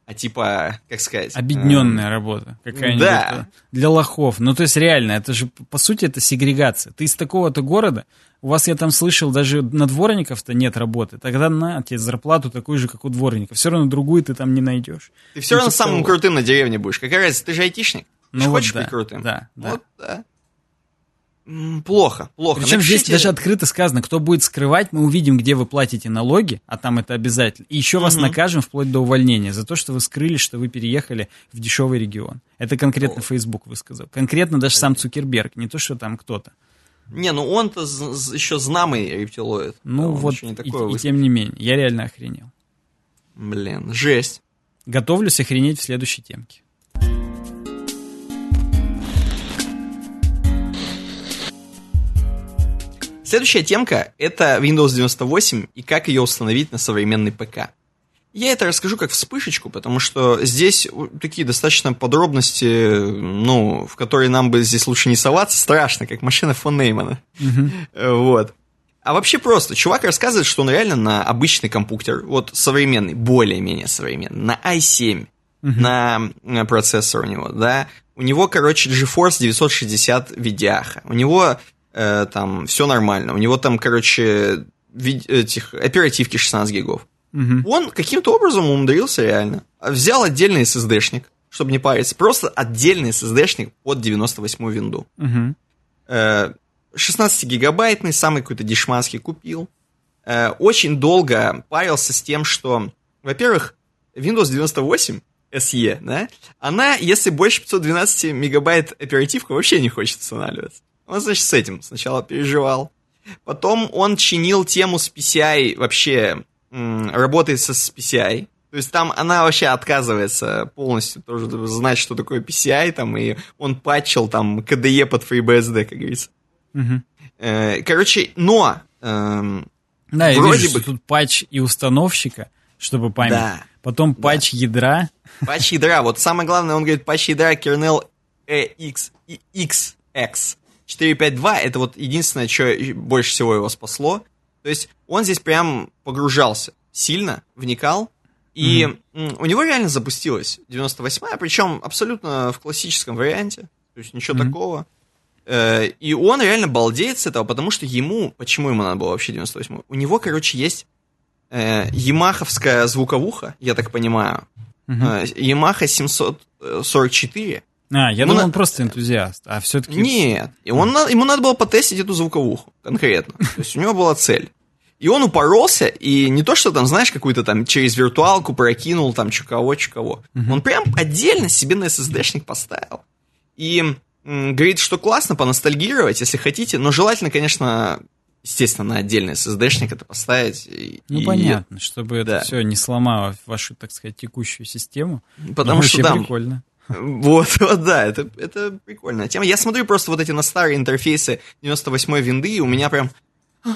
а типа, как сказать... Объединенная работа какая-нибудь. да. э, Для лохов. Ну, то есть, реально, это же, по сути, это сегрегация. Ты из такого-то города, у вас, я там слышал, даже на дворников-то нет работы. Тогда на тебе зарплату такую же, как у дворников. Все равно другую ты там не найдешь. Ты все Ну, равно типа самым крутым на деревне будешь. Какая разница, ты же айтишник. Ты Ну вот хочешь да, быть крутым. да, да. Вот, да. Плохо, плохо. Причем здесь Напишите- даже открыто сказано, кто будет скрывать, мы увидим, где вы платите налоги, а там это обязательно. И еще вас Мгм. накажем вплоть до увольнения за то, что вы скрыли, что вы переехали в дешевый регион. Это конкретно Facebook высказал. Конкретно даже сам Цукерберг, не то, что там кто-то. Не, ну он-то еще знамый рептилоид. Ну он вот, не и, такое и высказал. тем не менее, я реально охренел. Блин, жесть. Готовлюсь охренеть в следующей темке. Следующая темка — это Windows 98 и как ее установить на современный ПК. Я это расскажу как вспышечку, потому что здесь такие достаточно подробности, ну, в которые нам бы здесь лучше не соваться, страшно, как машина фон Неймана. Mm-hmm. Вот. А вообще просто, чувак рассказывает, что он реально на обычный компьютер, вот современный, более-менее современный, на i7, uh-huh. на, на процессор у него, да, у него, короче, GeForce 960 видяха, у него э, там все нормально, у него там, короче, этих оперативки 16 гигов. Uh-huh. Он каким-то образом умудрился реально. Взял отдельный SSD-шник, чтобы не париться, просто отдельный SSD-шник под 98-ю винду. Э, 16-гигабайтный, самый какой-то дешманский купил. Э, очень долго парился с тем, что, во-первых, Windows 98 SE, да, она, если больше 512 мегабайт оперативка, вообще не хочет устанавливаться. Он, значит, с этим сначала переживал. Потом он чинил тему с PCI, вообще работает со с PCI. То есть там она вообще отказывается полностью тоже знать, что такое PCI, там, и он патчил там KDE под FreeBSD, как говорится. Угу. Короче, но... Эм, да, я вроде вижу, бы... тут патч и установщика, чтобы память. Да. Потом патч да. ядра. Патч ядра. Вот самое главное, он говорит, патч ядра kernel EX, XX 452, это вот единственное, что больше всего его спасло. То есть он здесь прям погружался сильно, вникал, и mm-hmm. у него реально запустилась 98-я, причем абсолютно в классическом варианте. То есть ничего mm-hmm. такого. Э, и он реально балдеет с этого, потому что ему, почему ему надо было вообще 98 У него, короче, есть э, ямаховская звуковуха, я так понимаю. Угу. Ямаха 744. А, я ему думал, на... он просто энтузиаст, а все-таки... Нет, он, ему надо было потестить эту звуковуху конкретно. То есть у него была цель. И он упоролся, и не то, что там, знаешь, какую-то там через виртуалку прокинул, там, чукого, чукого. Угу. Он прям отдельно себе на SSD-шник поставил. И говорит, что классно поностальгировать, если хотите, но желательно, конечно, естественно, на отдельный SSD-шник это поставить. Ну, и... понятно, чтобы да. это все не сломало вашу, так сказать, текущую систему. Потому что, да, прикольно. Вот, вот, да, это, это прикольная тема. Я смотрю просто вот эти на старые интерфейсы 98-й винды, и у меня прям...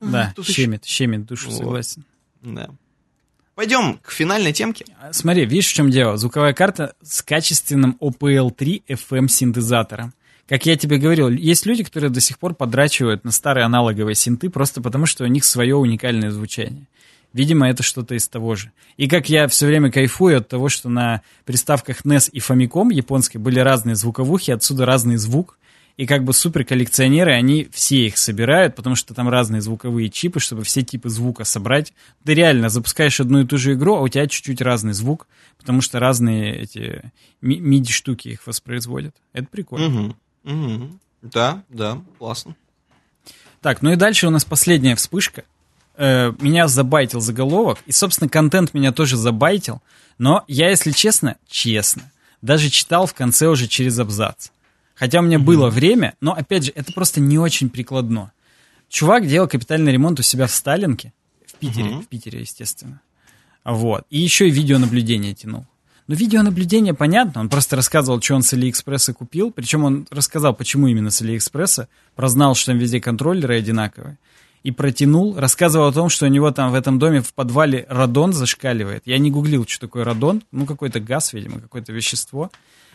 Да, Тут щемит, еще... щемит душу, вот. согласен. Да. Пойдем к финальной темке. А, смотри, видишь, в чем дело? Звуковая карта с качественным OPL3 FM синтезатором. Как я тебе говорил, есть люди, которые до сих пор подрачивают на старые аналоговые синты просто потому, что у них свое уникальное звучание. Видимо, это что-то из того же. И как я все время кайфую от того, что на приставках NES и Famicom японской были разные звуковухи, отсюда разный звук, и как бы супер коллекционеры, они все их собирают, потому что там разные звуковые чипы, чтобы все типы звука собрать. Ты реально запускаешь одну и ту же игру, а у тебя чуть-чуть разный звук, потому что разные эти MIDI-штуки их воспроизводят. Это прикольно. Угу, угу. Да, да, классно. Так, ну и дальше у нас последняя вспышка. Э, меня забайтил заголовок, и, собственно, контент меня тоже забайтил, но я, если честно, честно, даже читал в конце уже через абзац. Хотя у меня mm-hmm. было время, но, опять же, это просто не очень прикладно. Чувак делал капитальный ремонт у себя в Сталинке, в Питере, mm-hmm. в Питере, естественно. Вот. И еще и видеонаблюдение тянул. Но видеонаблюдение понятно, он просто рассказывал, что он с Алиэкспресса купил, причем он рассказал, почему именно с Алиэкспресса, прознал, что там везде контроллеры одинаковые, и протянул, рассказывал о том, что у него там в этом доме в подвале радон зашкаливает. Я не гуглил, что такое радон, ну какой-то газ, видимо, какое-то вещество.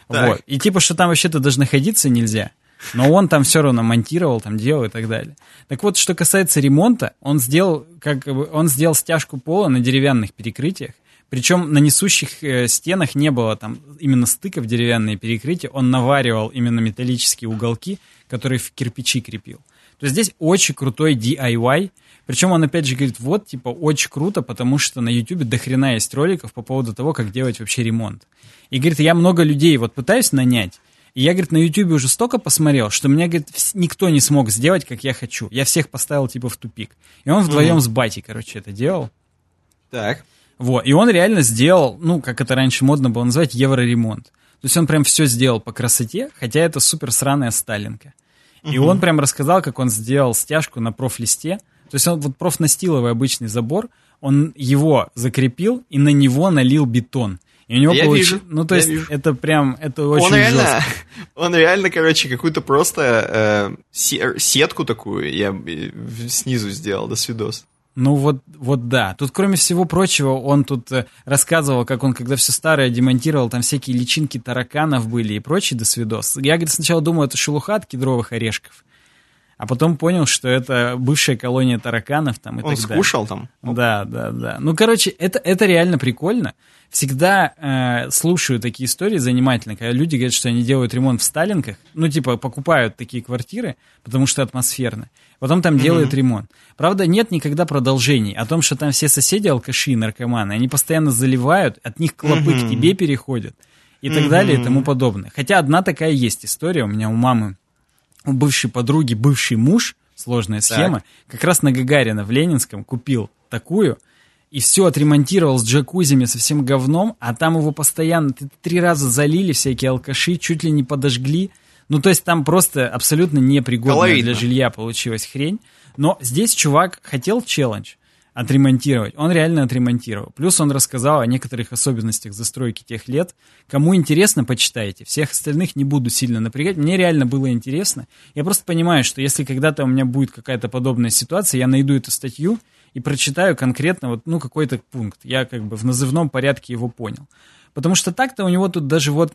Вот. И типа, что там вообще-то даже находиться нельзя. Но он там все равно монтировал, там делал и так далее. Так вот, что касается ремонта, он сделал, как бы, он сделал стяжку пола на деревянных перекрытиях. Причем на несущих э, стенах не было там именно стыков деревянные перекрытия. Он наваривал именно металлические уголки, которые в кирпичи крепил. То есть здесь очень крутой DIY. Причем он опять же говорит, вот, типа, очень круто, потому что на YouTube дохрена есть роликов по поводу того, как делать вообще ремонт. И говорит, я много людей вот пытаюсь нанять, и я, говорит, на YouTube уже столько посмотрел, что меня, говорит, никто не смог сделать, как я хочу. Я всех поставил, типа, в тупик. И он вдвоем mm-hmm. с батей, короче, это делал. Так. Вот, и он реально сделал, ну, как это раньше модно было называть, евроремонт. То есть он прям все сделал по красоте, хотя это супер сраная Сталинка. И он прям рассказал, как он сделал стяжку на профлисте. То есть он вот профнастиловый обычный забор, он его закрепил и на него налил бетон. И у него я получилось... Вижу, ну, то есть, вижу. это прям, это очень он реально, жестко. Он реально, короче, какую-то просто э, сетку такую я снизу сделал, до свидос. Ну вот, вот да. Тут, кроме всего прочего, он тут э, рассказывал, как он, когда все старое демонтировал, там всякие личинки тараканов были и прочие досвидос. Я, говорит, сначала думал, это шелуха от кедровых орешков. А потом понял, что это бывшая колония тараканов там и Он так скушал там? далее. Да, да, да. Ну, короче, это, это реально прикольно. Всегда э, слушаю такие истории занимательные, когда люди говорят, что они делают ремонт в Сталинках, ну, типа, покупают такие квартиры, потому что атмосферно. Потом там делают ремонт. Правда, нет никогда продолжений о том, что там все соседи алкаши и наркоманы, они постоянно заливают, от них клопы к тебе переходят и так далее и тому подобное. Хотя одна такая есть история у меня у мамы у бывшей подруги бывший муж, сложная схема, как раз на Гагарина в Ленинском купил такую, и все отремонтировал с джакузями, со всем говном, а там его постоянно три раза залили всякие алкаши, чуть ли не подожгли. Ну, то есть там просто абсолютно непригодная Колоритно. для жилья получилась хрень. Но здесь чувак хотел челлендж отремонтировать. Он реально отремонтировал. Плюс он рассказал о некоторых особенностях застройки тех лет. Кому интересно, почитайте. Всех остальных не буду сильно напрягать. Мне реально было интересно. Я просто понимаю, что если когда-то у меня будет какая-то подобная ситуация, я найду эту статью и прочитаю конкретно вот, ну, какой-то пункт. Я как бы в назывном порядке его понял. Потому что так-то у него тут даже вот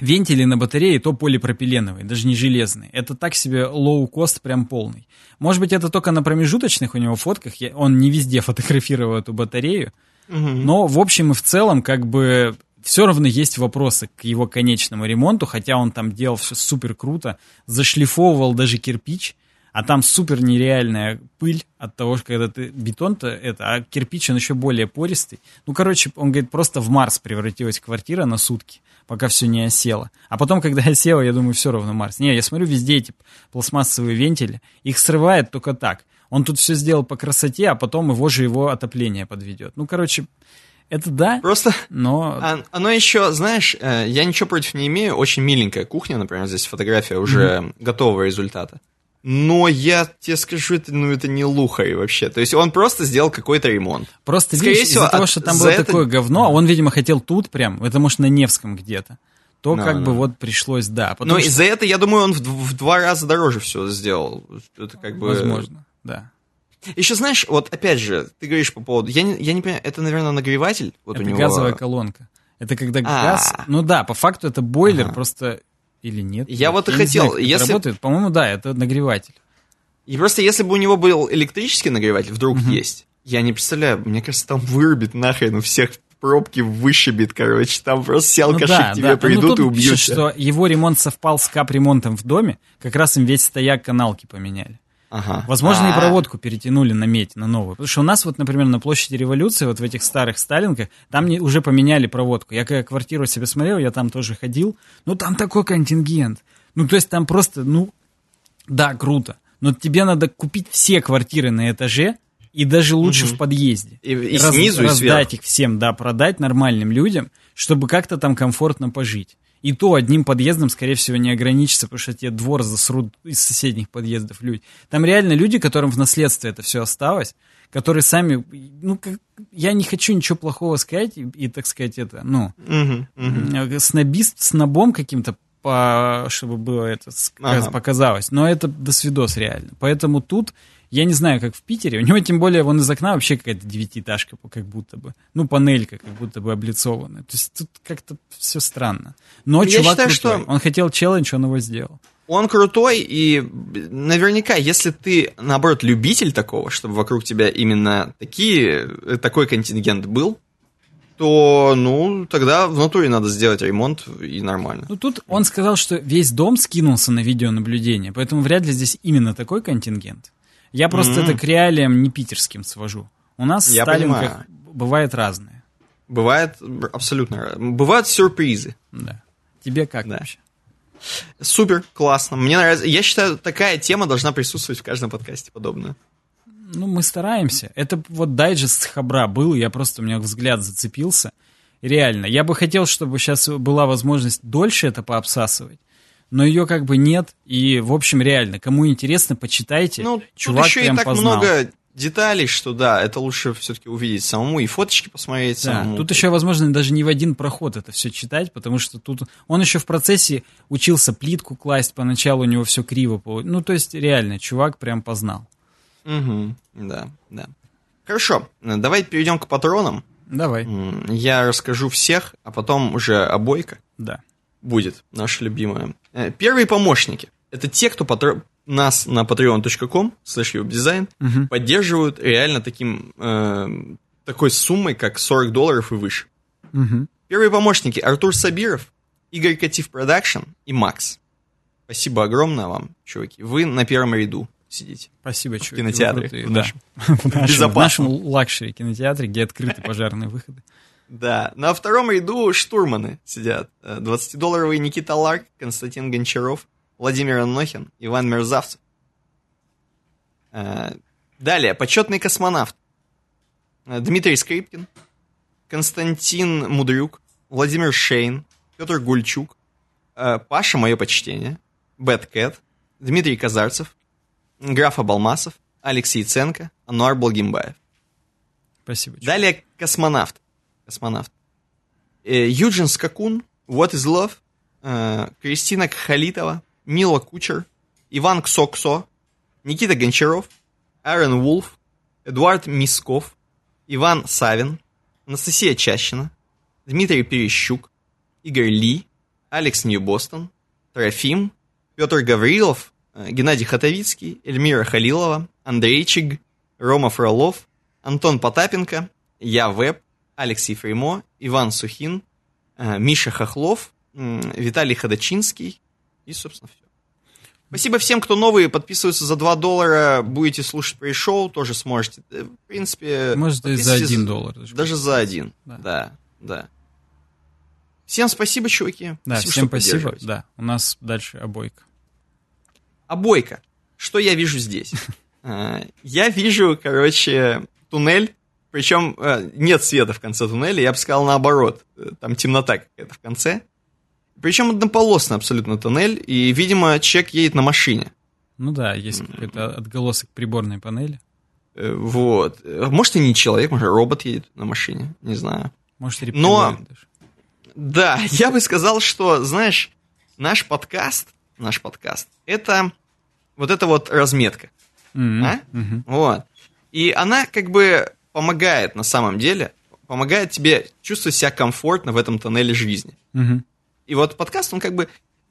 Вентили на батарее то полипропиленовые, даже не железные. Это так себе лоу-кост прям полный. Может быть, это только на промежуточных у него фотках. Я- Он не везде фотографировал эту батарею. Но в общем и в целом, как бы, все равно есть вопросы к его конечному ремонту, хотя он там делал все супер круто, зашлифовывал даже кирпич, а там супер нереальная пыль от того, что когда ты бетон-то это, а кирпич он еще более пористый. Ну, короче, он говорит, просто в Марс превратилась квартира на сутки, пока все не осело. А потом, когда осело, я думаю, все равно Марс. Не, я смотрю везде эти пластмассовые вентили, их срывает только так. Он тут все сделал по красоте, а потом его же его отопление подведет. Ну, короче, это да, Просто но... А- Оно еще, знаешь, э, я ничего против не имею. Очень миленькая кухня, например, здесь фотография уже готового результата. Но я тебе скажу, это, ну, это не лухарь вообще. То есть он просто сделал какой-то ремонт. Просто Скорее видишь, всего, из-за того, что там было это- такое говно, а он, видимо, хотел тут прям, это может на Невском где-то, то Да, как да. бы вот пришлось, да. Но Потому что, из-за этого, я думаю, он в, в два раза дороже все сделал. Это как бы... возможно, да. Еще знаешь, вот опять же, ты говоришь по поводу... Я не, я не понимаю, это, наверное, нагреватель? Вот это у него... газовая колонка. Это когда А. газ... Ну да, по факту это бойлер, Ага. просто... Или нет? Я вот и хотел, знаю, если- работает. По-моему, да, это нагреватель. И просто если бы у него был электрический нагреватель, вдруг есть, я не представляю, мне кажется, там вырубит нахрен у всех пробки вышибет, короче, там просто все Ну алкаши да, к тебе да. придут ну, и убьют пишут, что его ремонт совпал с капремонтом в доме, как раз им весь стояк каналки поменяли. Ага. Возможно, и А, проводку перетянули на медь, на новую. Потому что у нас вот, например, на площади революции, вот в этих старых Сталинках, там не- уже поменяли проводку. Я когда квартиру себе смотрел, я там тоже ходил. Ну, там такой контингент. Ну, то есть там просто, ну, да, круто. Но тебе надо купить все квартиры на этаже, и даже лучше в подъезде. И- и Раз- снизу, и раздать сверху. их всем, да, продать нормальным людям, чтобы как-то там комфортно пожить. И то одним подъездом, скорее всего, не ограничится, потому что тебе двор засрут из соседних подъездов люди. Там реально люди, которым в наследство это все осталось, которые сами, ну, как- я не хочу ничего плохого сказать, и, и, так сказать, это, ну, мгм. э, снобист, снобом каким-то, по, чтобы было это Ага. показалось. Но это до свидос реально. Поэтому тут, я не знаю, как в Питере, у него тем более вон из окна вообще какая-то девятиэтажка, как будто бы. Ну, панелька как будто бы облицованная. То есть тут как-то все странно. Но Я чувак считаю, крутой. что- Он хотел челлендж, он его сделал. Он крутой, и наверняка, если ты, наоборот, любитель такого, чтобы вокруг тебя именно такие, э, такой контингент был, то, ну, тогда в натуре надо сделать ремонт, и нормально. Ну, тут он сказал, что весь дом скинулся на видеонаблюдение, поэтому вряд ли здесь именно такой контингент. Я просто Мгм. это к реалиям не питерским свожу. У нас в Я Сталинках бывает разное. Бывает абсолютно. Бывают сюрпризы. Да. Тебе как Да. вообще? Супер, классно. Мне нравится. Я считаю, такая тема должна присутствовать в каждом подкасте подобная. Ну, мы стараемся. Это вот дайджест Хабра был, я просто, у меня взгляд зацепился. Реально. Я бы хотел, чтобы сейчас была возможность дольше это пообсасывать, но ее как бы нет. И, в общем, реально, кому интересно, почитайте. Ну, Чувак тут еще прям и так познал. много деталей, что да, это лучше все-таки увидеть самому и фоточки посмотреть Да, самому. тут еще возможно даже не в один проход это все читать, потому что тут он еще в процессе учился плитку класть, поначалу у него все криво. Ну, то есть, реально, чувак прям познал. Мгм, Да, да. Хорошо, давай перейдем к патронам. Давай. Я расскажу всех, а потом уже обойка. Да. Будет наша любимая. Э, первые помощники. Это те, кто патр... нас на patreon.com slash design Мгм. поддерживают реально таким, э, такой суммой, как 40 долларов и выше. Мгм. Первые помощники Артур Сабиров, Игорь Катив Production и Макс. Спасибо огромное вам, чуваки. Вы на первом ряду сидите. Спасибо, чуваки. В кинотеатре, в да. нашем. В нашем, в нашем luxury кинотеатре, где открыты пожарные выходы. Да, на втором ряду штурманы сидят. Э, 20-долларовый Никита Ларк, Константин Гончаров, Владимир Анохин, Иван Мерзавцев. Э, Далее, почетный космонавт. Э, Дмитрий Скрипкин, Константин Мудрюк, Владимир Шейн, Петр Гульчук, э, Паша, мое почтение, Bad Cat, Дмитрий Казарцев, Граф Абалмасов, Алексей Яценко, Ануар Благимбаев. Спасибо. Далее космонавт. Космонавт. Э, Юджин Скакун, What is Love, э, Кристина Кхалитова, Мила Кучер, Иван Ксоксо, Никита Гончаров, Аарон Вулф, Эдуард Мисков, Иван Савин, Анастасия Чащина, Дмитрий Перещук, Игорь Ли, Алекс Нью-Бостон, Трофим, Петр Гаврилов, э, Геннадий Хатовицкий, Эльмира Халилова, Андрей Чиг, Рома Фролов, Антон Потапенко, Я Веб, Алекс Ефремо, Иван Сухин, э, Миша Хохлов, Виталий Ходочинский и, собственно, все. Спасибо всем, кто новые, подписываются за 2 доллара, будете слушать пришоу, тоже сможете. Э, В принципе... Может, и за подписывайтесь один доллар. даже. Даже за один. Да. Да, да. Всем спасибо, чуваки. Да, что всем спасибо. Да, у нас дальше обойка. Обойка. Что я вижу здесь? Э, Я вижу, короче, туннель, причем э, нет света в конце туннеля, я бы сказал наоборот. Э, Там темнота какая-то в конце. Причем однополосный абсолютно туннель, и, видимо, человек едет на машине. Ну да, есть какой-то отголосок приборной панели. Э, Вот. Может, и не человек, может, робот едет на машине, не знаю. Может, Но- рептилоид даже. Да, я бы сказал, что, знаешь, наш подкаст, наш подкаст, это вот эта вот разметка. Мгм, А? мгм. Вот. И она как бы помогает на самом деле, помогает тебе чувствовать себя комфортно в этом тоннеле жизни. Мгм. И вот подкаст, он как бы,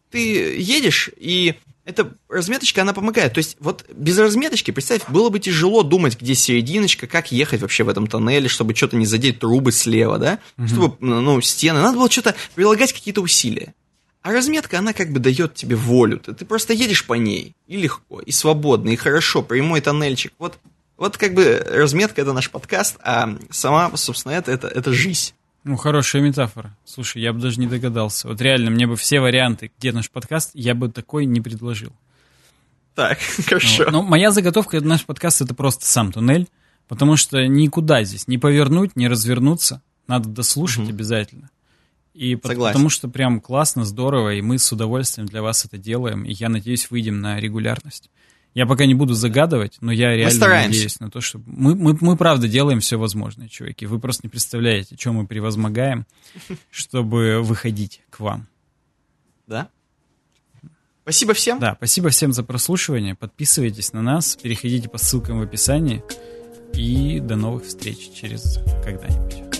ты едешь, и эта разметочка, она помогает. То есть вот без разметочки, представь, было бы тяжело думать, где серединочка, как ехать вообще в этом тоннеле, чтобы что-то не задеть трубы слева, да? Чтобы, ну, стены. Надо было что-то прилагать какие-то усилия. А разметка, она как бы дает тебе волю. Ты, ты просто едешь по ней, и легко, и свободно, и хорошо, прямой тоннельчик. Вот, вот как бы разметка это наш подкаст, а сама, собственно, это, это, это жизнь. Ну, хорошая метафора. Слушай, я бы даже не догадался. Вот реально, мне бы все варианты, где наш подкаст, я бы такой не предложил. Так, хорошо. Вот. Но моя заготовка это наш подкаст это просто сам туннель, потому что никуда здесь не повернуть, не развернуться, надо дослушать Мгм. обязательно. И Согласен. потому что прям классно, здорово, и мы с удовольствием для вас это делаем, и я надеюсь, выйдем на регулярность. Я пока не буду загадывать, но я реально надеюсь на то, что мы, мы, мы правда делаем все возможное, чуваки. Вы просто не представляете, чем мы превозмогаем, чтобы выходить к вам. Да? Спасибо всем. Да, спасибо всем за прослушивание. Подписывайтесь на нас, переходите по ссылкам в описании. И до новых встреч через когда-нибудь.